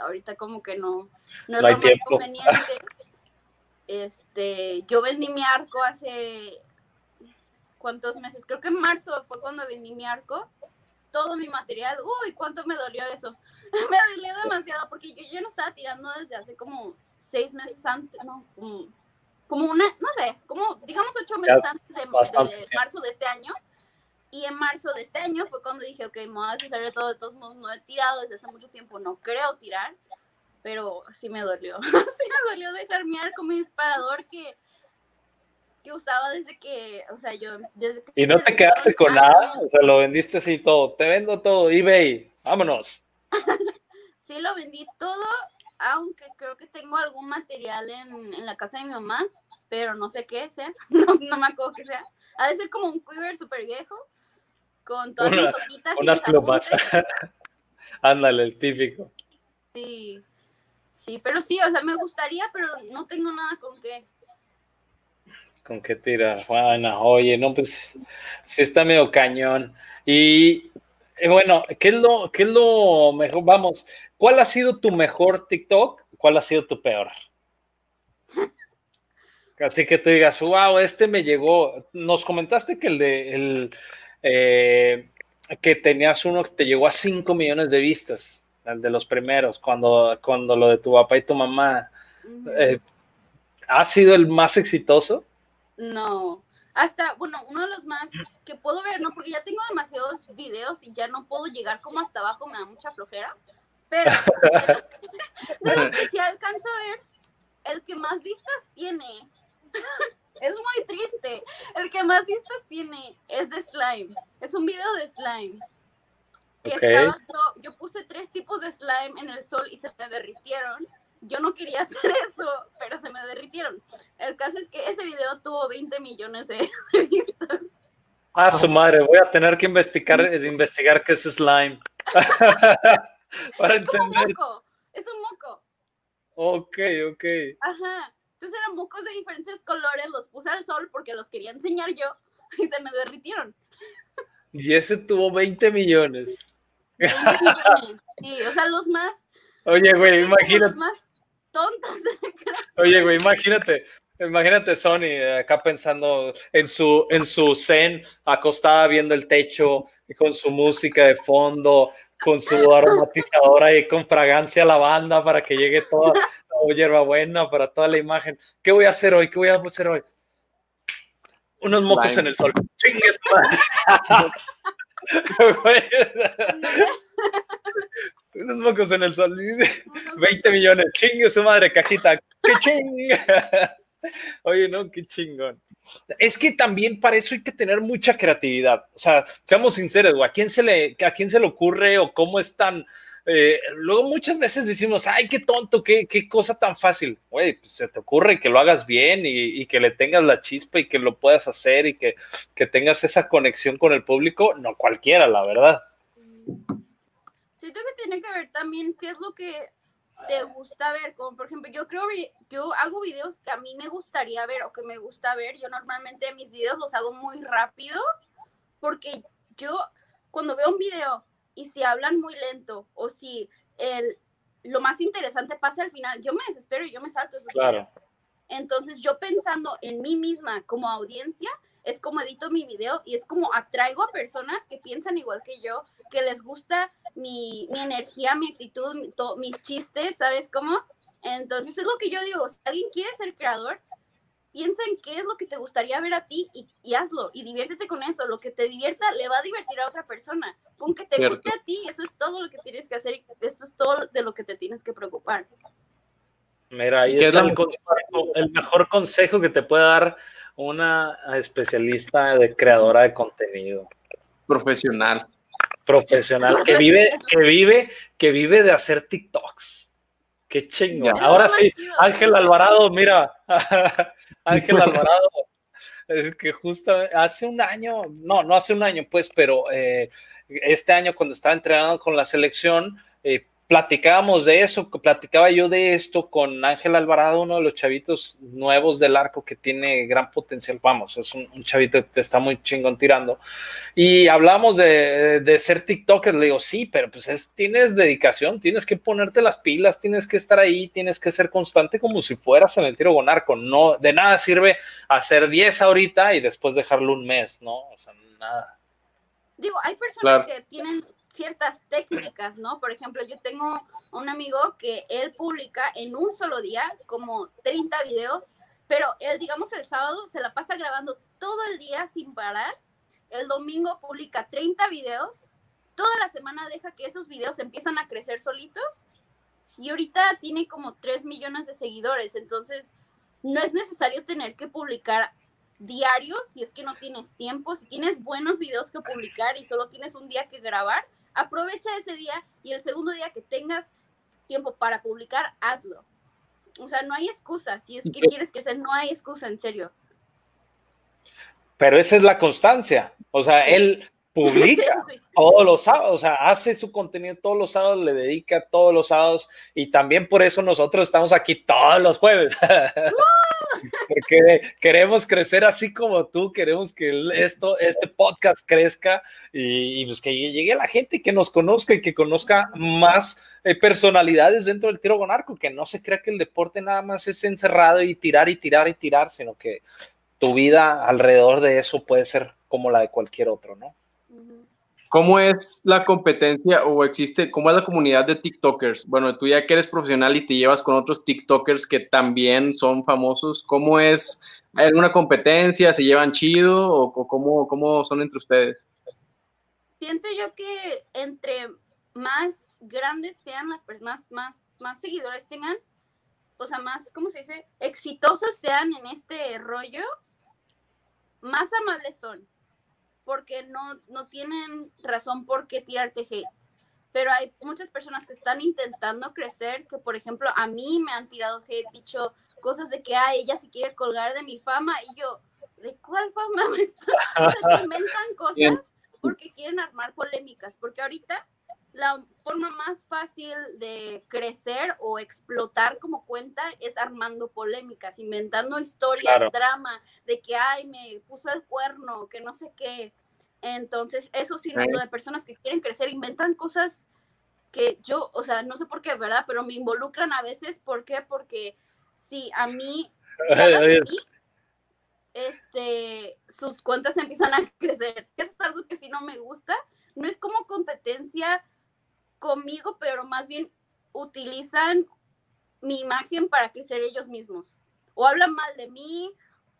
ahorita como que no, no es lo más conveniente. Este, yo vendí mi arco hace, ¿cuántos meses? Creo que en marzo fue cuando vendí mi arco, todo mi material, uy, cuánto me dolió eso, me dolió demasiado porque yo ya no estaba tirando desde hace como seis meses antes, no, como como una, no sé, como digamos ocho meses antes de, marzo de este año. Y en marzo de este año fue cuando dije, ok, me voy a deshacer de todo, de todos modos no he tirado desde hace mucho tiempo, no creo tirar, pero sí me dolió, sí me dolió dejar mi arco, mi disparador que, que usaba desde que, o sea, yo, desde que... ¿Y no te quedaste con nada? O sea, lo vendiste así todo, te vendo todo, eBay, vámonos. Sí, lo vendí todo aunque creo que tengo algún material en, en la casa de mi mamá, pero no sé qué sea, no, no, me acuerdo qué sea. Ha de ser como un quiver súper viejo, con todas las hojitas. Unas plumas. Ándale, el típico. Sí, sí, pero sí, o sea, me gustaría, pero no tengo nada con qué. ¿Con qué tirar? Bueno, oye, no, pues sí está medio cañón. Y eh, bueno, ¿qué es, lo, ¿qué es lo mejor? Vamos, ¿cuál ha sido tu mejor TikTok? ¿Cuál ha sido tu peor? Así que tú digas, wow, este me llegó. Nos comentaste que el de el, eh, que tenías uno que te llegó a 5 millones de vistas, el de los primeros, cuando, cuando lo de tu papá y tu mamá. Eh, ¿Ha sido el más exitoso? No, hasta, bueno, uno de los más que puedo ver, ¿no? Porque ya tengo demasiados videos y ya no puedo llegar como hasta abajo, me da mucha flojera. Pero de los, que sí alcanzo a ver, el que más vistas tiene, es muy triste, el que más vistas tiene es de slime, es un video de slime. Que estaba, yo, yo puse tres tipos de slime en el sol y se me derritieron yo no quería hacer eso, pero se me derritieron. El caso es que ese video tuvo 20 millones de, vistas. Ah, su madre, voy a tener que investigar, investigar qué es slime. Para es entender. Como moco, es un moco. Ok, ok. Ajá. Entonces eran mocos de diferentes colores, los puse al sol porque los quería enseñar yo y se me derritieron. Y ese tuvo 20 millones. 20 millones, sí, o sea, los más. Oye, güey, imagínate. Los más tontos. Oye, güey, imagínate, imagínate Sony acá pensando en su, en su zen, acostada viendo el techo, y con su música de fondo, con su aromatizadora y con fragancia lavanda para que llegue toda la hierbabuena para toda la imagen. ¿Qué voy a hacer hoy? ¿Qué voy a hacer hoy? Unos mocos en el sol. Chingues, Unos mocos en el sol. 20 millones. Chingue su madre, cajita. ¡Qué chinga! Oye, no, qué chingón. Es que también para eso hay que tener mucha creatividad. O sea, seamos sinceros, ¿a quién se le, a quién se le ocurre o cómo es tan. Eh, luego muchas veces decimos, ay, qué tonto, qué, qué cosa tan fácil. Güey, pues se te ocurre que lo hagas bien y, y, que le tengas la chispa y que lo puedas hacer y que, que tengas esa conexión con el público. No cualquiera, la verdad. Siento que tiene que ver también qué es lo que te gusta ver, como por ejemplo, yo creo, yo hago videos que a mí me gustaría ver o que me gusta ver, yo normalmente mis videos los hago muy rápido, porque yo cuando veo un video y si hablan muy lento o si el, lo más interesante pasa al final, yo me desespero y yo me salto esos claro. Entonces yo pensando en mí misma como audiencia, es como edito mi video y es como atraigo a personas que piensan igual que yo, que les gusta mi, mi energía, mi actitud, mis chistes, ¿sabes cómo? Entonces es lo que yo digo, si alguien quiere ser creador, piensa en qué es lo que te gustaría ver a ti y, hazlo y diviértete con eso. Lo que te divierta le va a divertir a otra persona. Con que te guste a ti, eso es todo lo que tienes que hacer y esto es todo de lo que te tienes que preocupar. Mira, ahí es el, el mejor consejo que te puede dar una especialista de creadora de contenido. Profesional. Profesional, que vive, que vive, que vive de hacer TikToks. Qué chingón. Ahora sí, Ángel Alvarado, mira, Ángel Alvarado, es que justo hace un año, no, no hace un año, pues, pero eh, este año cuando estaba entrenando con la selección, eh, platicábamos de eso, platicaba yo de esto con Ángel Alvarado, uno de los chavitos nuevos del arco que tiene gran potencial, vamos, es un, chavito que está muy chingón tirando. Y hablamos de, de, ser TikToker, le digo, sí, pero pues es, tienes dedicación, tienes que ponerte las pilas, tienes que estar ahí, tienes que ser constante como si fueras en el tiro con arco, no, de nada sirve hacer 10 ahorita y después dejarlo un mes, ¿no? O sea, nada. Digo, hay personas que tienen ciertas técnicas, ¿no? Por ejemplo, yo tengo un amigo que él publica en un solo día como 30 videos, pero él, digamos, el sábado se la pasa grabando todo el día sin parar. El domingo publica 30 videos. Toda la semana deja que esos videos empiezan a crecer solitos. Y ahorita tiene como 3 millones de seguidores. Entonces, no es necesario tener que publicar diario si es que no tienes tiempo. Si tienes buenos videos que publicar y solo tienes un día que grabar, aprovecha ese día y el segundo día que tengas tiempo para publicar, hazlo. O sea, no hay excusa. Si es que quieres que sea, no hay excusa, en serio. Pero esa es la constancia. O sea, él publica todos los sábados, o sea, hace su contenido todos los sábados, le dedica todos los sábados y también por eso nosotros estamos aquí todos los jueves. Porque queremos crecer así como tú, queremos que esto, este podcast crezca y, pues que llegue la gente que nos conozca y que conozca más eh, personalidades dentro del tiro con arco, que no se crea que el deporte nada más es encerrado y tirar y tirar y tirar, sino que tu vida alrededor de eso puede ser como la de cualquier otro, ¿no? ¿Cómo es la competencia o existe, cómo es la comunidad de TikTokers? Bueno, tú ya que eres profesional y te llevas con otros TikTokers que también son famosos, ¿cómo es? ¿Hay alguna competencia? ¿Se llevan chido o, cómo, cómo son entre ustedes? Siento yo que entre más grandes sean las personas, más, más seguidores tengan, o sea, más, ¿cómo se dice? Exitosos sean en este rollo, más amables son porque no, no tienen razón por qué tirarte hate. Pero hay muchas personas que están intentando crecer, que por ejemplo a mí me han tirado hate, dicho cosas de que, ah, ella se quiere colgar de mi fama, y yo, ¿de cuál fama me está? inventan cosas porque quieren armar polémicas, porque ahorita la forma más fácil de crecer o explotar como cuenta es armando polémicas, inventando historias, drama, de que, ay, me puso el cuerno, que no sé qué. Entonces, eso sí de personas que quieren crecer, inventan cosas que yo, o sea, no sé por qué, ¿verdad? Pero me involucran a veces, ¿por qué? Porque si a mí, este, sus cuentas empiezan a crecer. Eso es algo que sí no me gusta. No es como competencia conmigo, pero más bien utilizan mi imagen para crecer ellos mismos. O hablan mal de mí,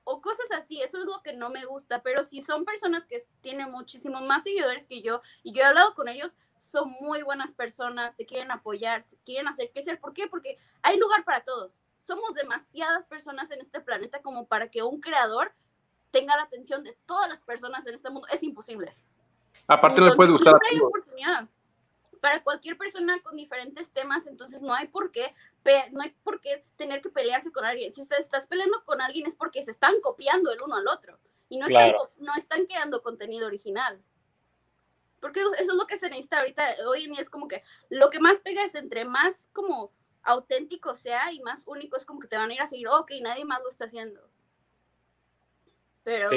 o cosas así, eso es lo que no me gusta, pero si son personas que tienen muchísimo más seguidores que yo y yo he hablado con ellos, son muy buenas personas, te quieren apoyar, te quieren hacer crecer. ¿Por qué? Porque hay lugar para todos. Somos demasiadas personas en este planeta como para que un creador tenga la atención de todas las personas en este mundo. Es imposible. Aparte, les puede gustar. Siempre hay oportunidad para cualquier persona con diferentes temas, entonces no hay por qué, no hay por qué tener que pelearse con alguien. Si estás peleando con alguien es porque se están copiando el uno al otro y no, están, no están creando contenido original. Porque eso es lo que se necesita ahorita, hoy en día es como que lo que más pega es entre más como auténtico sea y más único es como que te van a ir a seguir, ok, nadie más lo está haciendo. Pero...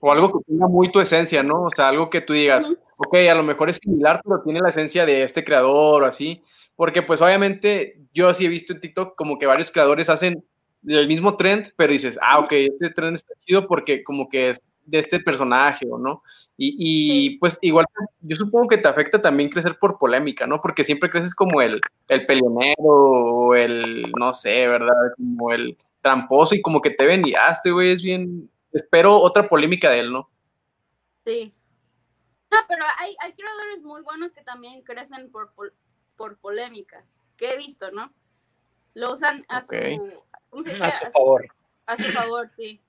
O algo que tenga muy tu esencia, ¿no? O sea, algo que tú digas, ok, a lo mejor es similar, pero tiene la esencia de este creador o así. Porque pues obviamente yo sí he visto en TikTok como que varios creadores hacen el mismo trend, pero dices, ah, ok, este trend está chido porque como que es de este personaje, ¿o no? Y, y pues igual, yo supongo que te afecta también crecer por polémica, ¿no? Porque siempre creces como el, el peleonero o el, no sé, ¿verdad? Como el tramposo y como que te ven y, ah, este güey es bien, espero otra polémica de él, ¿no? Sí. No, pero hay, hay creadores muy buenos que también crecen por, por, polémicas, que he visto, ¿no? Lo usan a su, A su favor. A su favor, sí.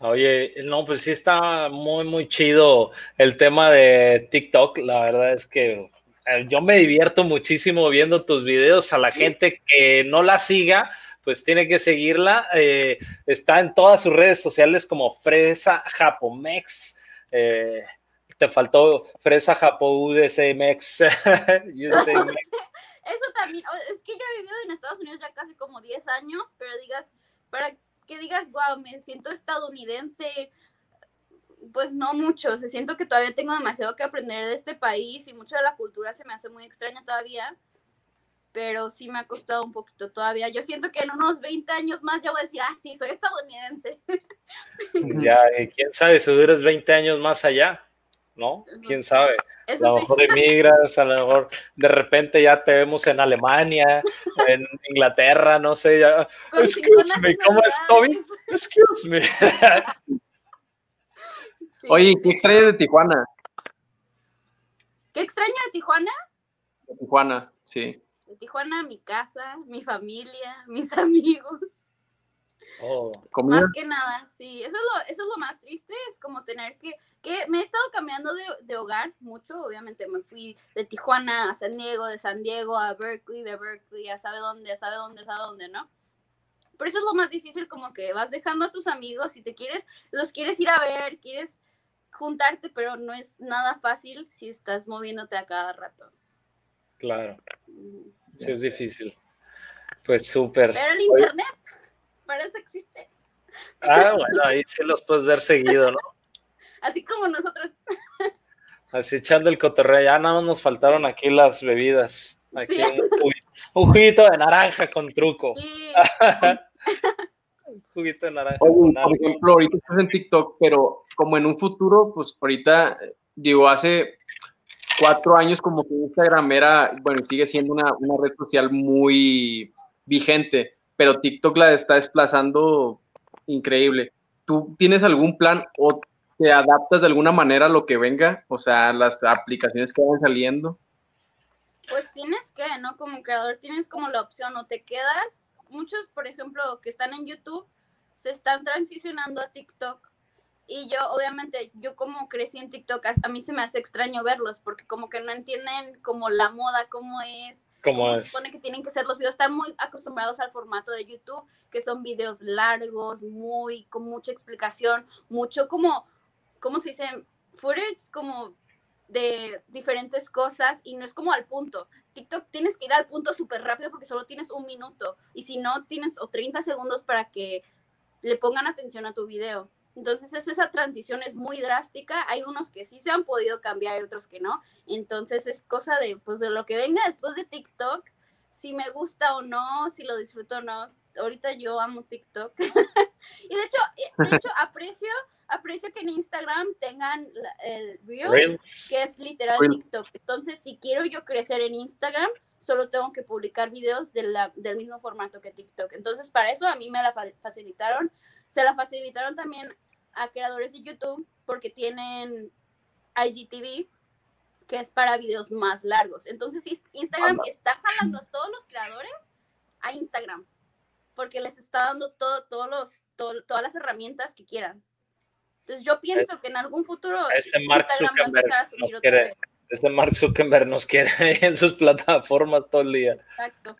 Oye, no, pues sí está muy, muy chido el tema de TikTok. La verdad es que eh, yo me divierto muchísimo viendo tus videos. A la gente que no la siga, pues tiene que seguirla. Eh, está en todas sus redes sociales como Fresa Japomex. Eh, te faltó Fresa Japo UDCMX. Eso también, es que yo he vivido en Estados Unidos ya casi como 10 años, pero digas, para que digas, wow, me siento estadounidense, pues no mucho, se siento que todavía tengo demasiado que aprender de este país y mucho de la cultura se me hace muy extraña todavía pero sí me ha costado un poquito todavía. Yo siento que en unos 20 años más ya voy a decir, ah, sí, soy estadounidense. Ya, quién sabe si duras 20 años más allá, ¿no? ¿Quién sabe? a lo mejor emigras, a lo mejor de repente ya te vemos en Alemania, en Inglaterra, no sé, ya. Excuse me, ¿cómo es Toby? Excuse me. Oye, ¿qué extrañas de Tijuana? ¿Qué extraño de Tijuana? De Tijuana, sí. Tijuana, mi casa, mi familia, mis amigos. Oh. Más que nada, sí. Eso es, lo, eso es lo más triste, es como tener que, que me he estado cambiando de, de, hogar mucho, obviamente me fui de Tijuana a San Diego, de San Diego a Berkeley, de Berkeley a sabe dónde, a sabe dónde, sabe dónde, ¿no? Pero eso es lo más difícil, como que vas dejando a tus amigos y te quieres, los quieres ir a ver, quieres juntarte, pero no es nada fácil si estás moviéndote a cada rato. Claro. Sí, es difícil. Pues súper. Pero el internet, para eso existe. Ah, bueno, ahí sí los puedes ver seguido, ¿no? Así como nosotros. Así echando el cotorreo, ya nada más nos faltaron aquí las bebidas. Aquí un, juguito, de naranja con truco. un juguito de naranja. por ejemplo, ahorita estás en TikTok, pero como en un futuro, pues ahorita, digo, hace cuatro años como que Instagram era, bueno, sigue siendo una, una red social muy vigente, pero TikTok la está desplazando increíble. ¿Tú tienes algún plan o te adaptas de alguna manera a lo que venga? O sea, las aplicaciones que van saliendo. Pues tienes que, ¿no? Como creador tienes como la opción o te quedas. Muchos, por ejemplo, que están en YouTube, se están transicionando a TikTok. Y yo, obviamente, yo como crecí en TikTok, a mí se me hace extraño verlos porque como que no entienden como la moda, cómo es. ¿Cómo se supone que tienen que ser los videos, están muy acostumbrados al formato de YouTube, que son videos largos, muy, con mucha explicación, mucho como ¿cómo se dice? Footage como de diferentes cosas y no es como al punto. TikTok tienes que ir al punto súper rápido porque solo tienes un minuto y si no tienes o 30 segundos para que le pongan atención a tu video. Entonces es, esa transición es muy drástica. Hay unos que sí se han podido cambiar y otros que no. Entonces es cosa de, pues, de lo que venga después de TikTok, si me gusta o no, si lo disfruto o no. Ahorita yo amo TikTok. y de hecho, eh, de hecho aprecio aprecio que en Instagram tengan el Reels, que es literal TikTok. Entonces, si quiero yo crecer en Instagram, solo tengo que publicar videos de la, del mismo formato que TikTok. Entonces, para eso a mí me la facilitaron. Se la facilitaron también a creadores de YouTube porque tienen IGTV, que es para videos más largos. Entonces, Instagram está jalando a todos los creadores a Instagram porque les está dando todo, todos los, todas las herramientas que quieran. Entonces yo pienso que en algún futuro ese Mark Zuckerberg nos quiere, ese Mark Zuckerberg nos quiere en sus plataformas todo el día. Exacto.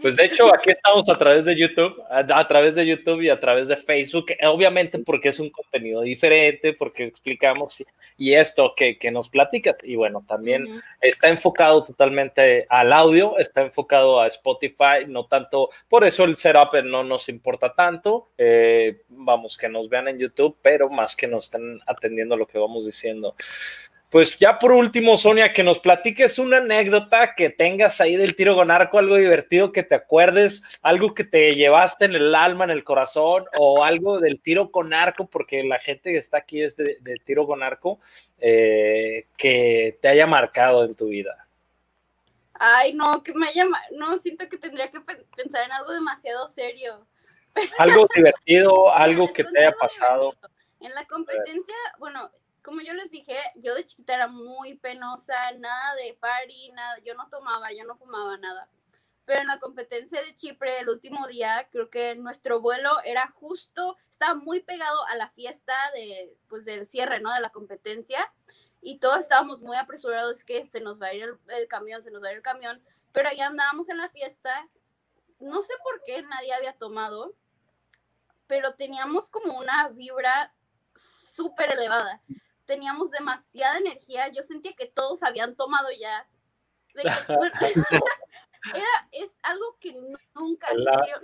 Pues de hecho, aquí estamos a través de YouTube, a, través de YouTube y a través de Facebook, obviamente porque es un contenido diferente, porque explicamos y, esto que, que, nos platicas. Y bueno, también está enfocado totalmente al audio, está enfocado a Spotify, no tanto, por eso el setup no nos importa tanto. Eh, vamos, que nos vean en YouTube, pero más que nos estén atendiendo lo que vamos diciendo. Pues ya por último, Sonia, que nos platiques una anécdota que tengas ahí del tiro con arco, algo divertido que te acuerdes, algo que te llevaste en el alma, en el corazón, o algo del tiro con arco, porque la gente que está aquí es de, tiro con arco, eh, que te haya marcado en tu vida. Ay, no, que me haya, no, siento que tendría que pensar en algo demasiado serio. Algo divertido, algo que te haya pasado. En la competencia, bueno, como yo les dije, yo de chiquita era muy penosa, nada de party, nada, yo no tomaba, yo no fumaba nada. Pero en la competencia de Chipre, el último día, creo que nuestro vuelo era justo, estaba muy pegado a la fiesta de, pues, del cierre, ¿no? De la competencia. Y todos estábamos muy apresurados, que se nos va a ir el, el camión, se nos va a ir el camión. Pero ya andábamos en la fiesta. No sé por qué nadie había tomado, pero teníamos como una vibra súper elevada teníamos demasiada energía, yo sentía que todos habían tomado ya. era, es algo que nunca...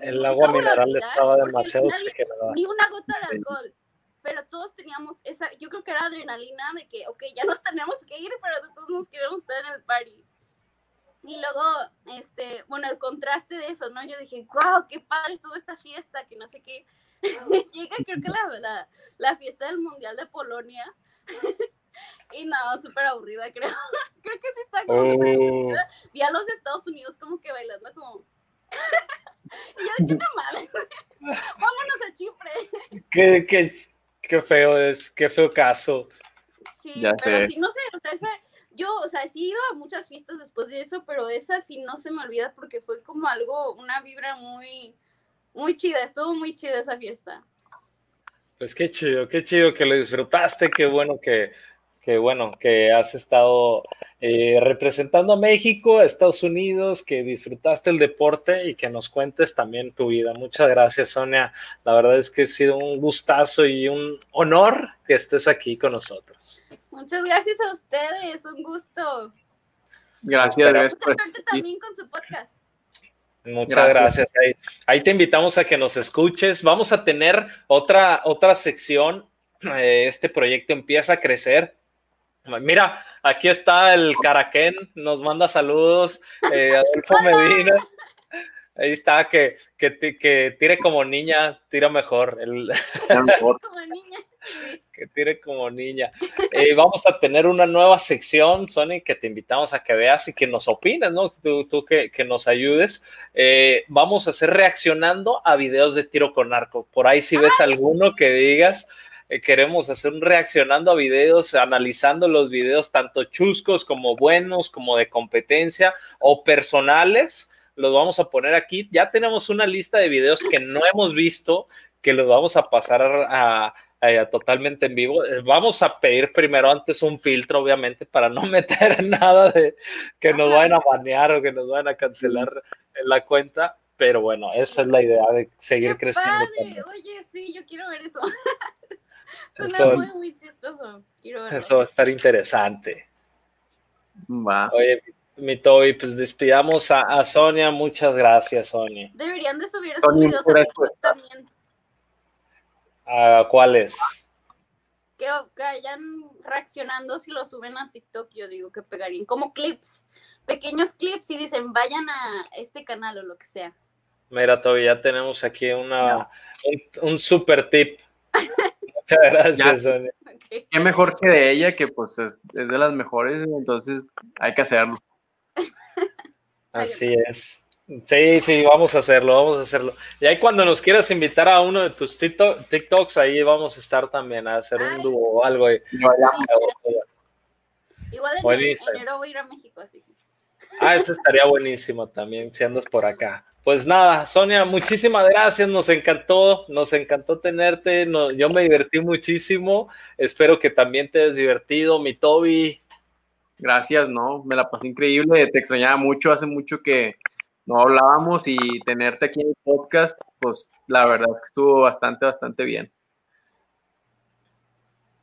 El, agua mineral estaba demasiado Ni una gota de alcohol. Pero todos teníamos esa, yo creo que era adrenalina de que, ok, ya nos tenemos que ir, pero todos nos queremos estar en el party. Y luego, este, bueno, el contraste de eso, ¿no? Yo dije, wow, qué padre estuvo esta fiesta, que no sé qué. Llega, creo que la, la, la, fiesta del Mundial de Polonia, y no, súper aburrida, creo. creo que sí está como súper oh. aburrida. Vi a los Estados Unidos como que bailando como... y yo de qué no mames. Vámonos a Chipre. qué, qué, qué feo es, qué feo caso. Sí, pero sí, no sé, o sea, esa, yo, o sea, sí he ido a muchas fiestas después de eso, pero esa sí no se me olvida porque fue como algo, una vibra muy, muy chida, estuvo muy chida esa fiesta. Pues qué chido, qué chido que lo disfrutaste, qué bueno que, que bueno, que has estado eh, representando a México, a Estados Unidos, que disfrutaste el deporte y que nos cuentes también tu vida. Muchas gracias, Sonia. La verdad es que ha sido un gustazo y un honor que estés aquí con nosotros. Muchas gracias a ustedes, un gusto. Gracias. Mucha suerte también con su podcast. Muchas gracias. Ahí, te invitamos a que nos escuches. Vamos a tener otra, otra sección. Eh, este proyecto empieza a crecer. Mira, aquí está el Caraquén, nos manda saludos, eh, Adolfo Medina. Ahí está, que, que, que, tire como niña, tira mejor. El... como niña. Que tire como niña. Eh, vamos a tener una nueva sección, Sony, que te invitamos a que veas y que nos opines, ¿no? Tú, tú que, que, nos ayudes. Eh, vamos a hacer reaccionando a videos de tiro con arco. Por ahí si ves alguno que digas, eh, queremos hacer un reaccionando a videos, analizando los videos tanto chuscos como buenos, como de competencia o personales. Los vamos a poner aquí. Ya tenemos una lista de videos que no hemos visto, que los vamos a pasar a, totalmente en vivo. Eh, vamos a pedir primero antes un filtro, obviamente, para no meter nada de que nos vayan a banear o que nos vayan a cancelar en la cuenta. Pero bueno, esa es la idea de seguir creciendo. Oye, sí, yo quiero ver eso. Suena muy, muy chistoso. Eso va a estar interesante. Va. Oye, mi Toby, pues despidamos a, Sonia. Muchas gracias, Sonia. Deberían de subir esos videos a TikTok también. ¿A cuáles? Que, vayan reaccionando si lo suben a TikTok, yo digo que pegarían como clips, pequeños clips y dicen vayan a este canal o lo que sea. Mira, Toby, ya tenemos aquí una, un super tip. Muchas gracias, Sonia. Qué mejor que de ella, que pues es, de las mejores, entonces hay que hacerlo. Así es. Sí, sí, vamos a hacerlo, vamos a hacerlo. Y ahí cuando nos quieras invitar a uno de tus TikToks, ahí vamos a estar también a hacer un dúo o algo. Igual en enero voy a ir a México, así. Ah, eso estaría buenísimo también, si andas por acá. Pues nada, Sonia, muchísimas gracias, nos encantó, nos encantó tenerte, yo me divertí muchísimo, espero que también te hayas divertido, mi Toby. Gracias, no, me la pasé increíble, te extrañaba mucho, hace mucho que no hablábamos y tenerte aquí en el podcast, pues la verdad que estuvo bastante, bastante bien.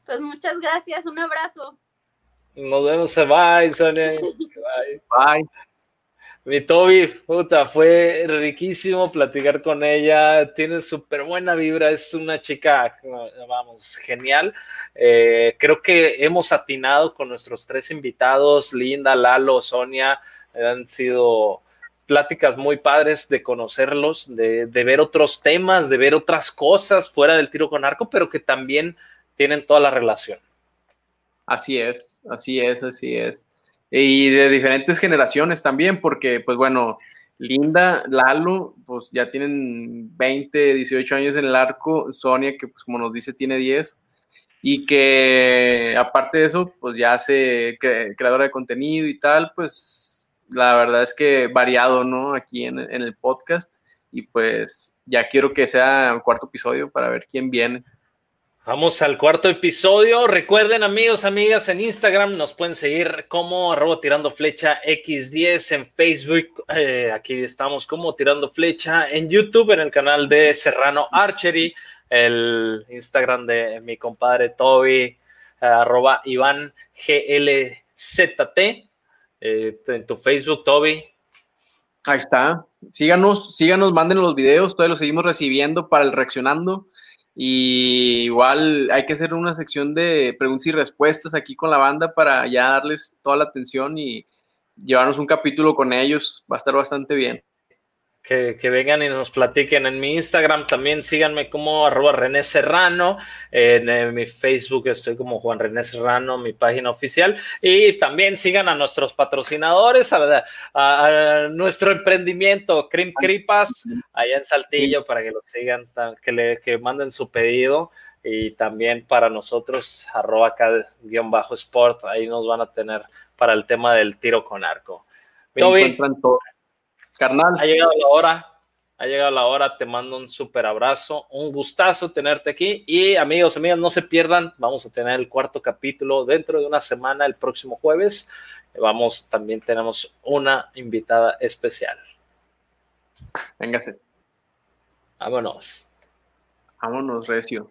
Pues muchas gracias, un abrazo. Nos vemos, bye, Sonia. Bye. Bye. Mi Toby, puta, fue riquísimo platicar con ella, tiene súper buena vibra, es una chica, vamos, genial. Eh, creo que hemos atinado con nuestros tres invitados, Linda, Lalo, Sonia, han sido pláticas muy padres de conocerlos, de, ver otros temas, de ver otras cosas fuera del tiro con arco, pero que también tienen toda la relación. Así es, así es, así es. Y de diferentes generaciones también, porque pues bueno, Linda, Lalo, pues ya tienen 20, 18 años en el arco, Sonia, que pues como nos dice tiene 10, y que aparte de eso, pues ya hace creadora de contenido y tal, pues la verdad es que variado, ¿no? Aquí en, el podcast, y pues ya quiero que sea el cuarto episodio para ver quién viene. Vamos al cuarto episodio. Recuerden, amigos, amigas, en Instagram nos pueden seguir como arroba tirando flecha X10 en Facebook. Eh, aquí estamos como tirando flecha en YouTube, en el canal de Serrano Archery, el Instagram de mi compadre Toby, eh, arroba Iván GLZT. Eh, en tu Facebook, Toby. Ahí está. Síganos, síganos, mándenos los videos, todavía los seguimos recibiendo para el reaccionando. Y igual hay que hacer una sección de preguntas y respuestas aquí con la banda para ya darles toda la atención y llevarnos un capítulo con ellos. Va a estar bastante bien. Que, vengan y nos platiquen en mi Instagram. También síganme como arroba René Serrano. En, mi Facebook estoy como Juan René Serrano, mi página oficial. Y también sigan a nuestros patrocinadores, a, nuestro emprendimiento, Crim Cripas, allá en Saltillo, para que lo sigan, que, le, que manden su pedido. Y también para nosotros, arroba acá guion bajo sport, ahí nos van a tener para el tema del tiro con arco. Toby, Carnal. Ha llegado la hora. Ha llegado la hora, te mando un súper abrazo, un gustazo tenerte aquí y amigos, amigas, no se pierdan, vamos a tener el cuarto capítulo dentro de una semana, el próximo jueves. Vamos, también tenemos una invitada especial. Véngase. Vámonos. Vámonos, Recio.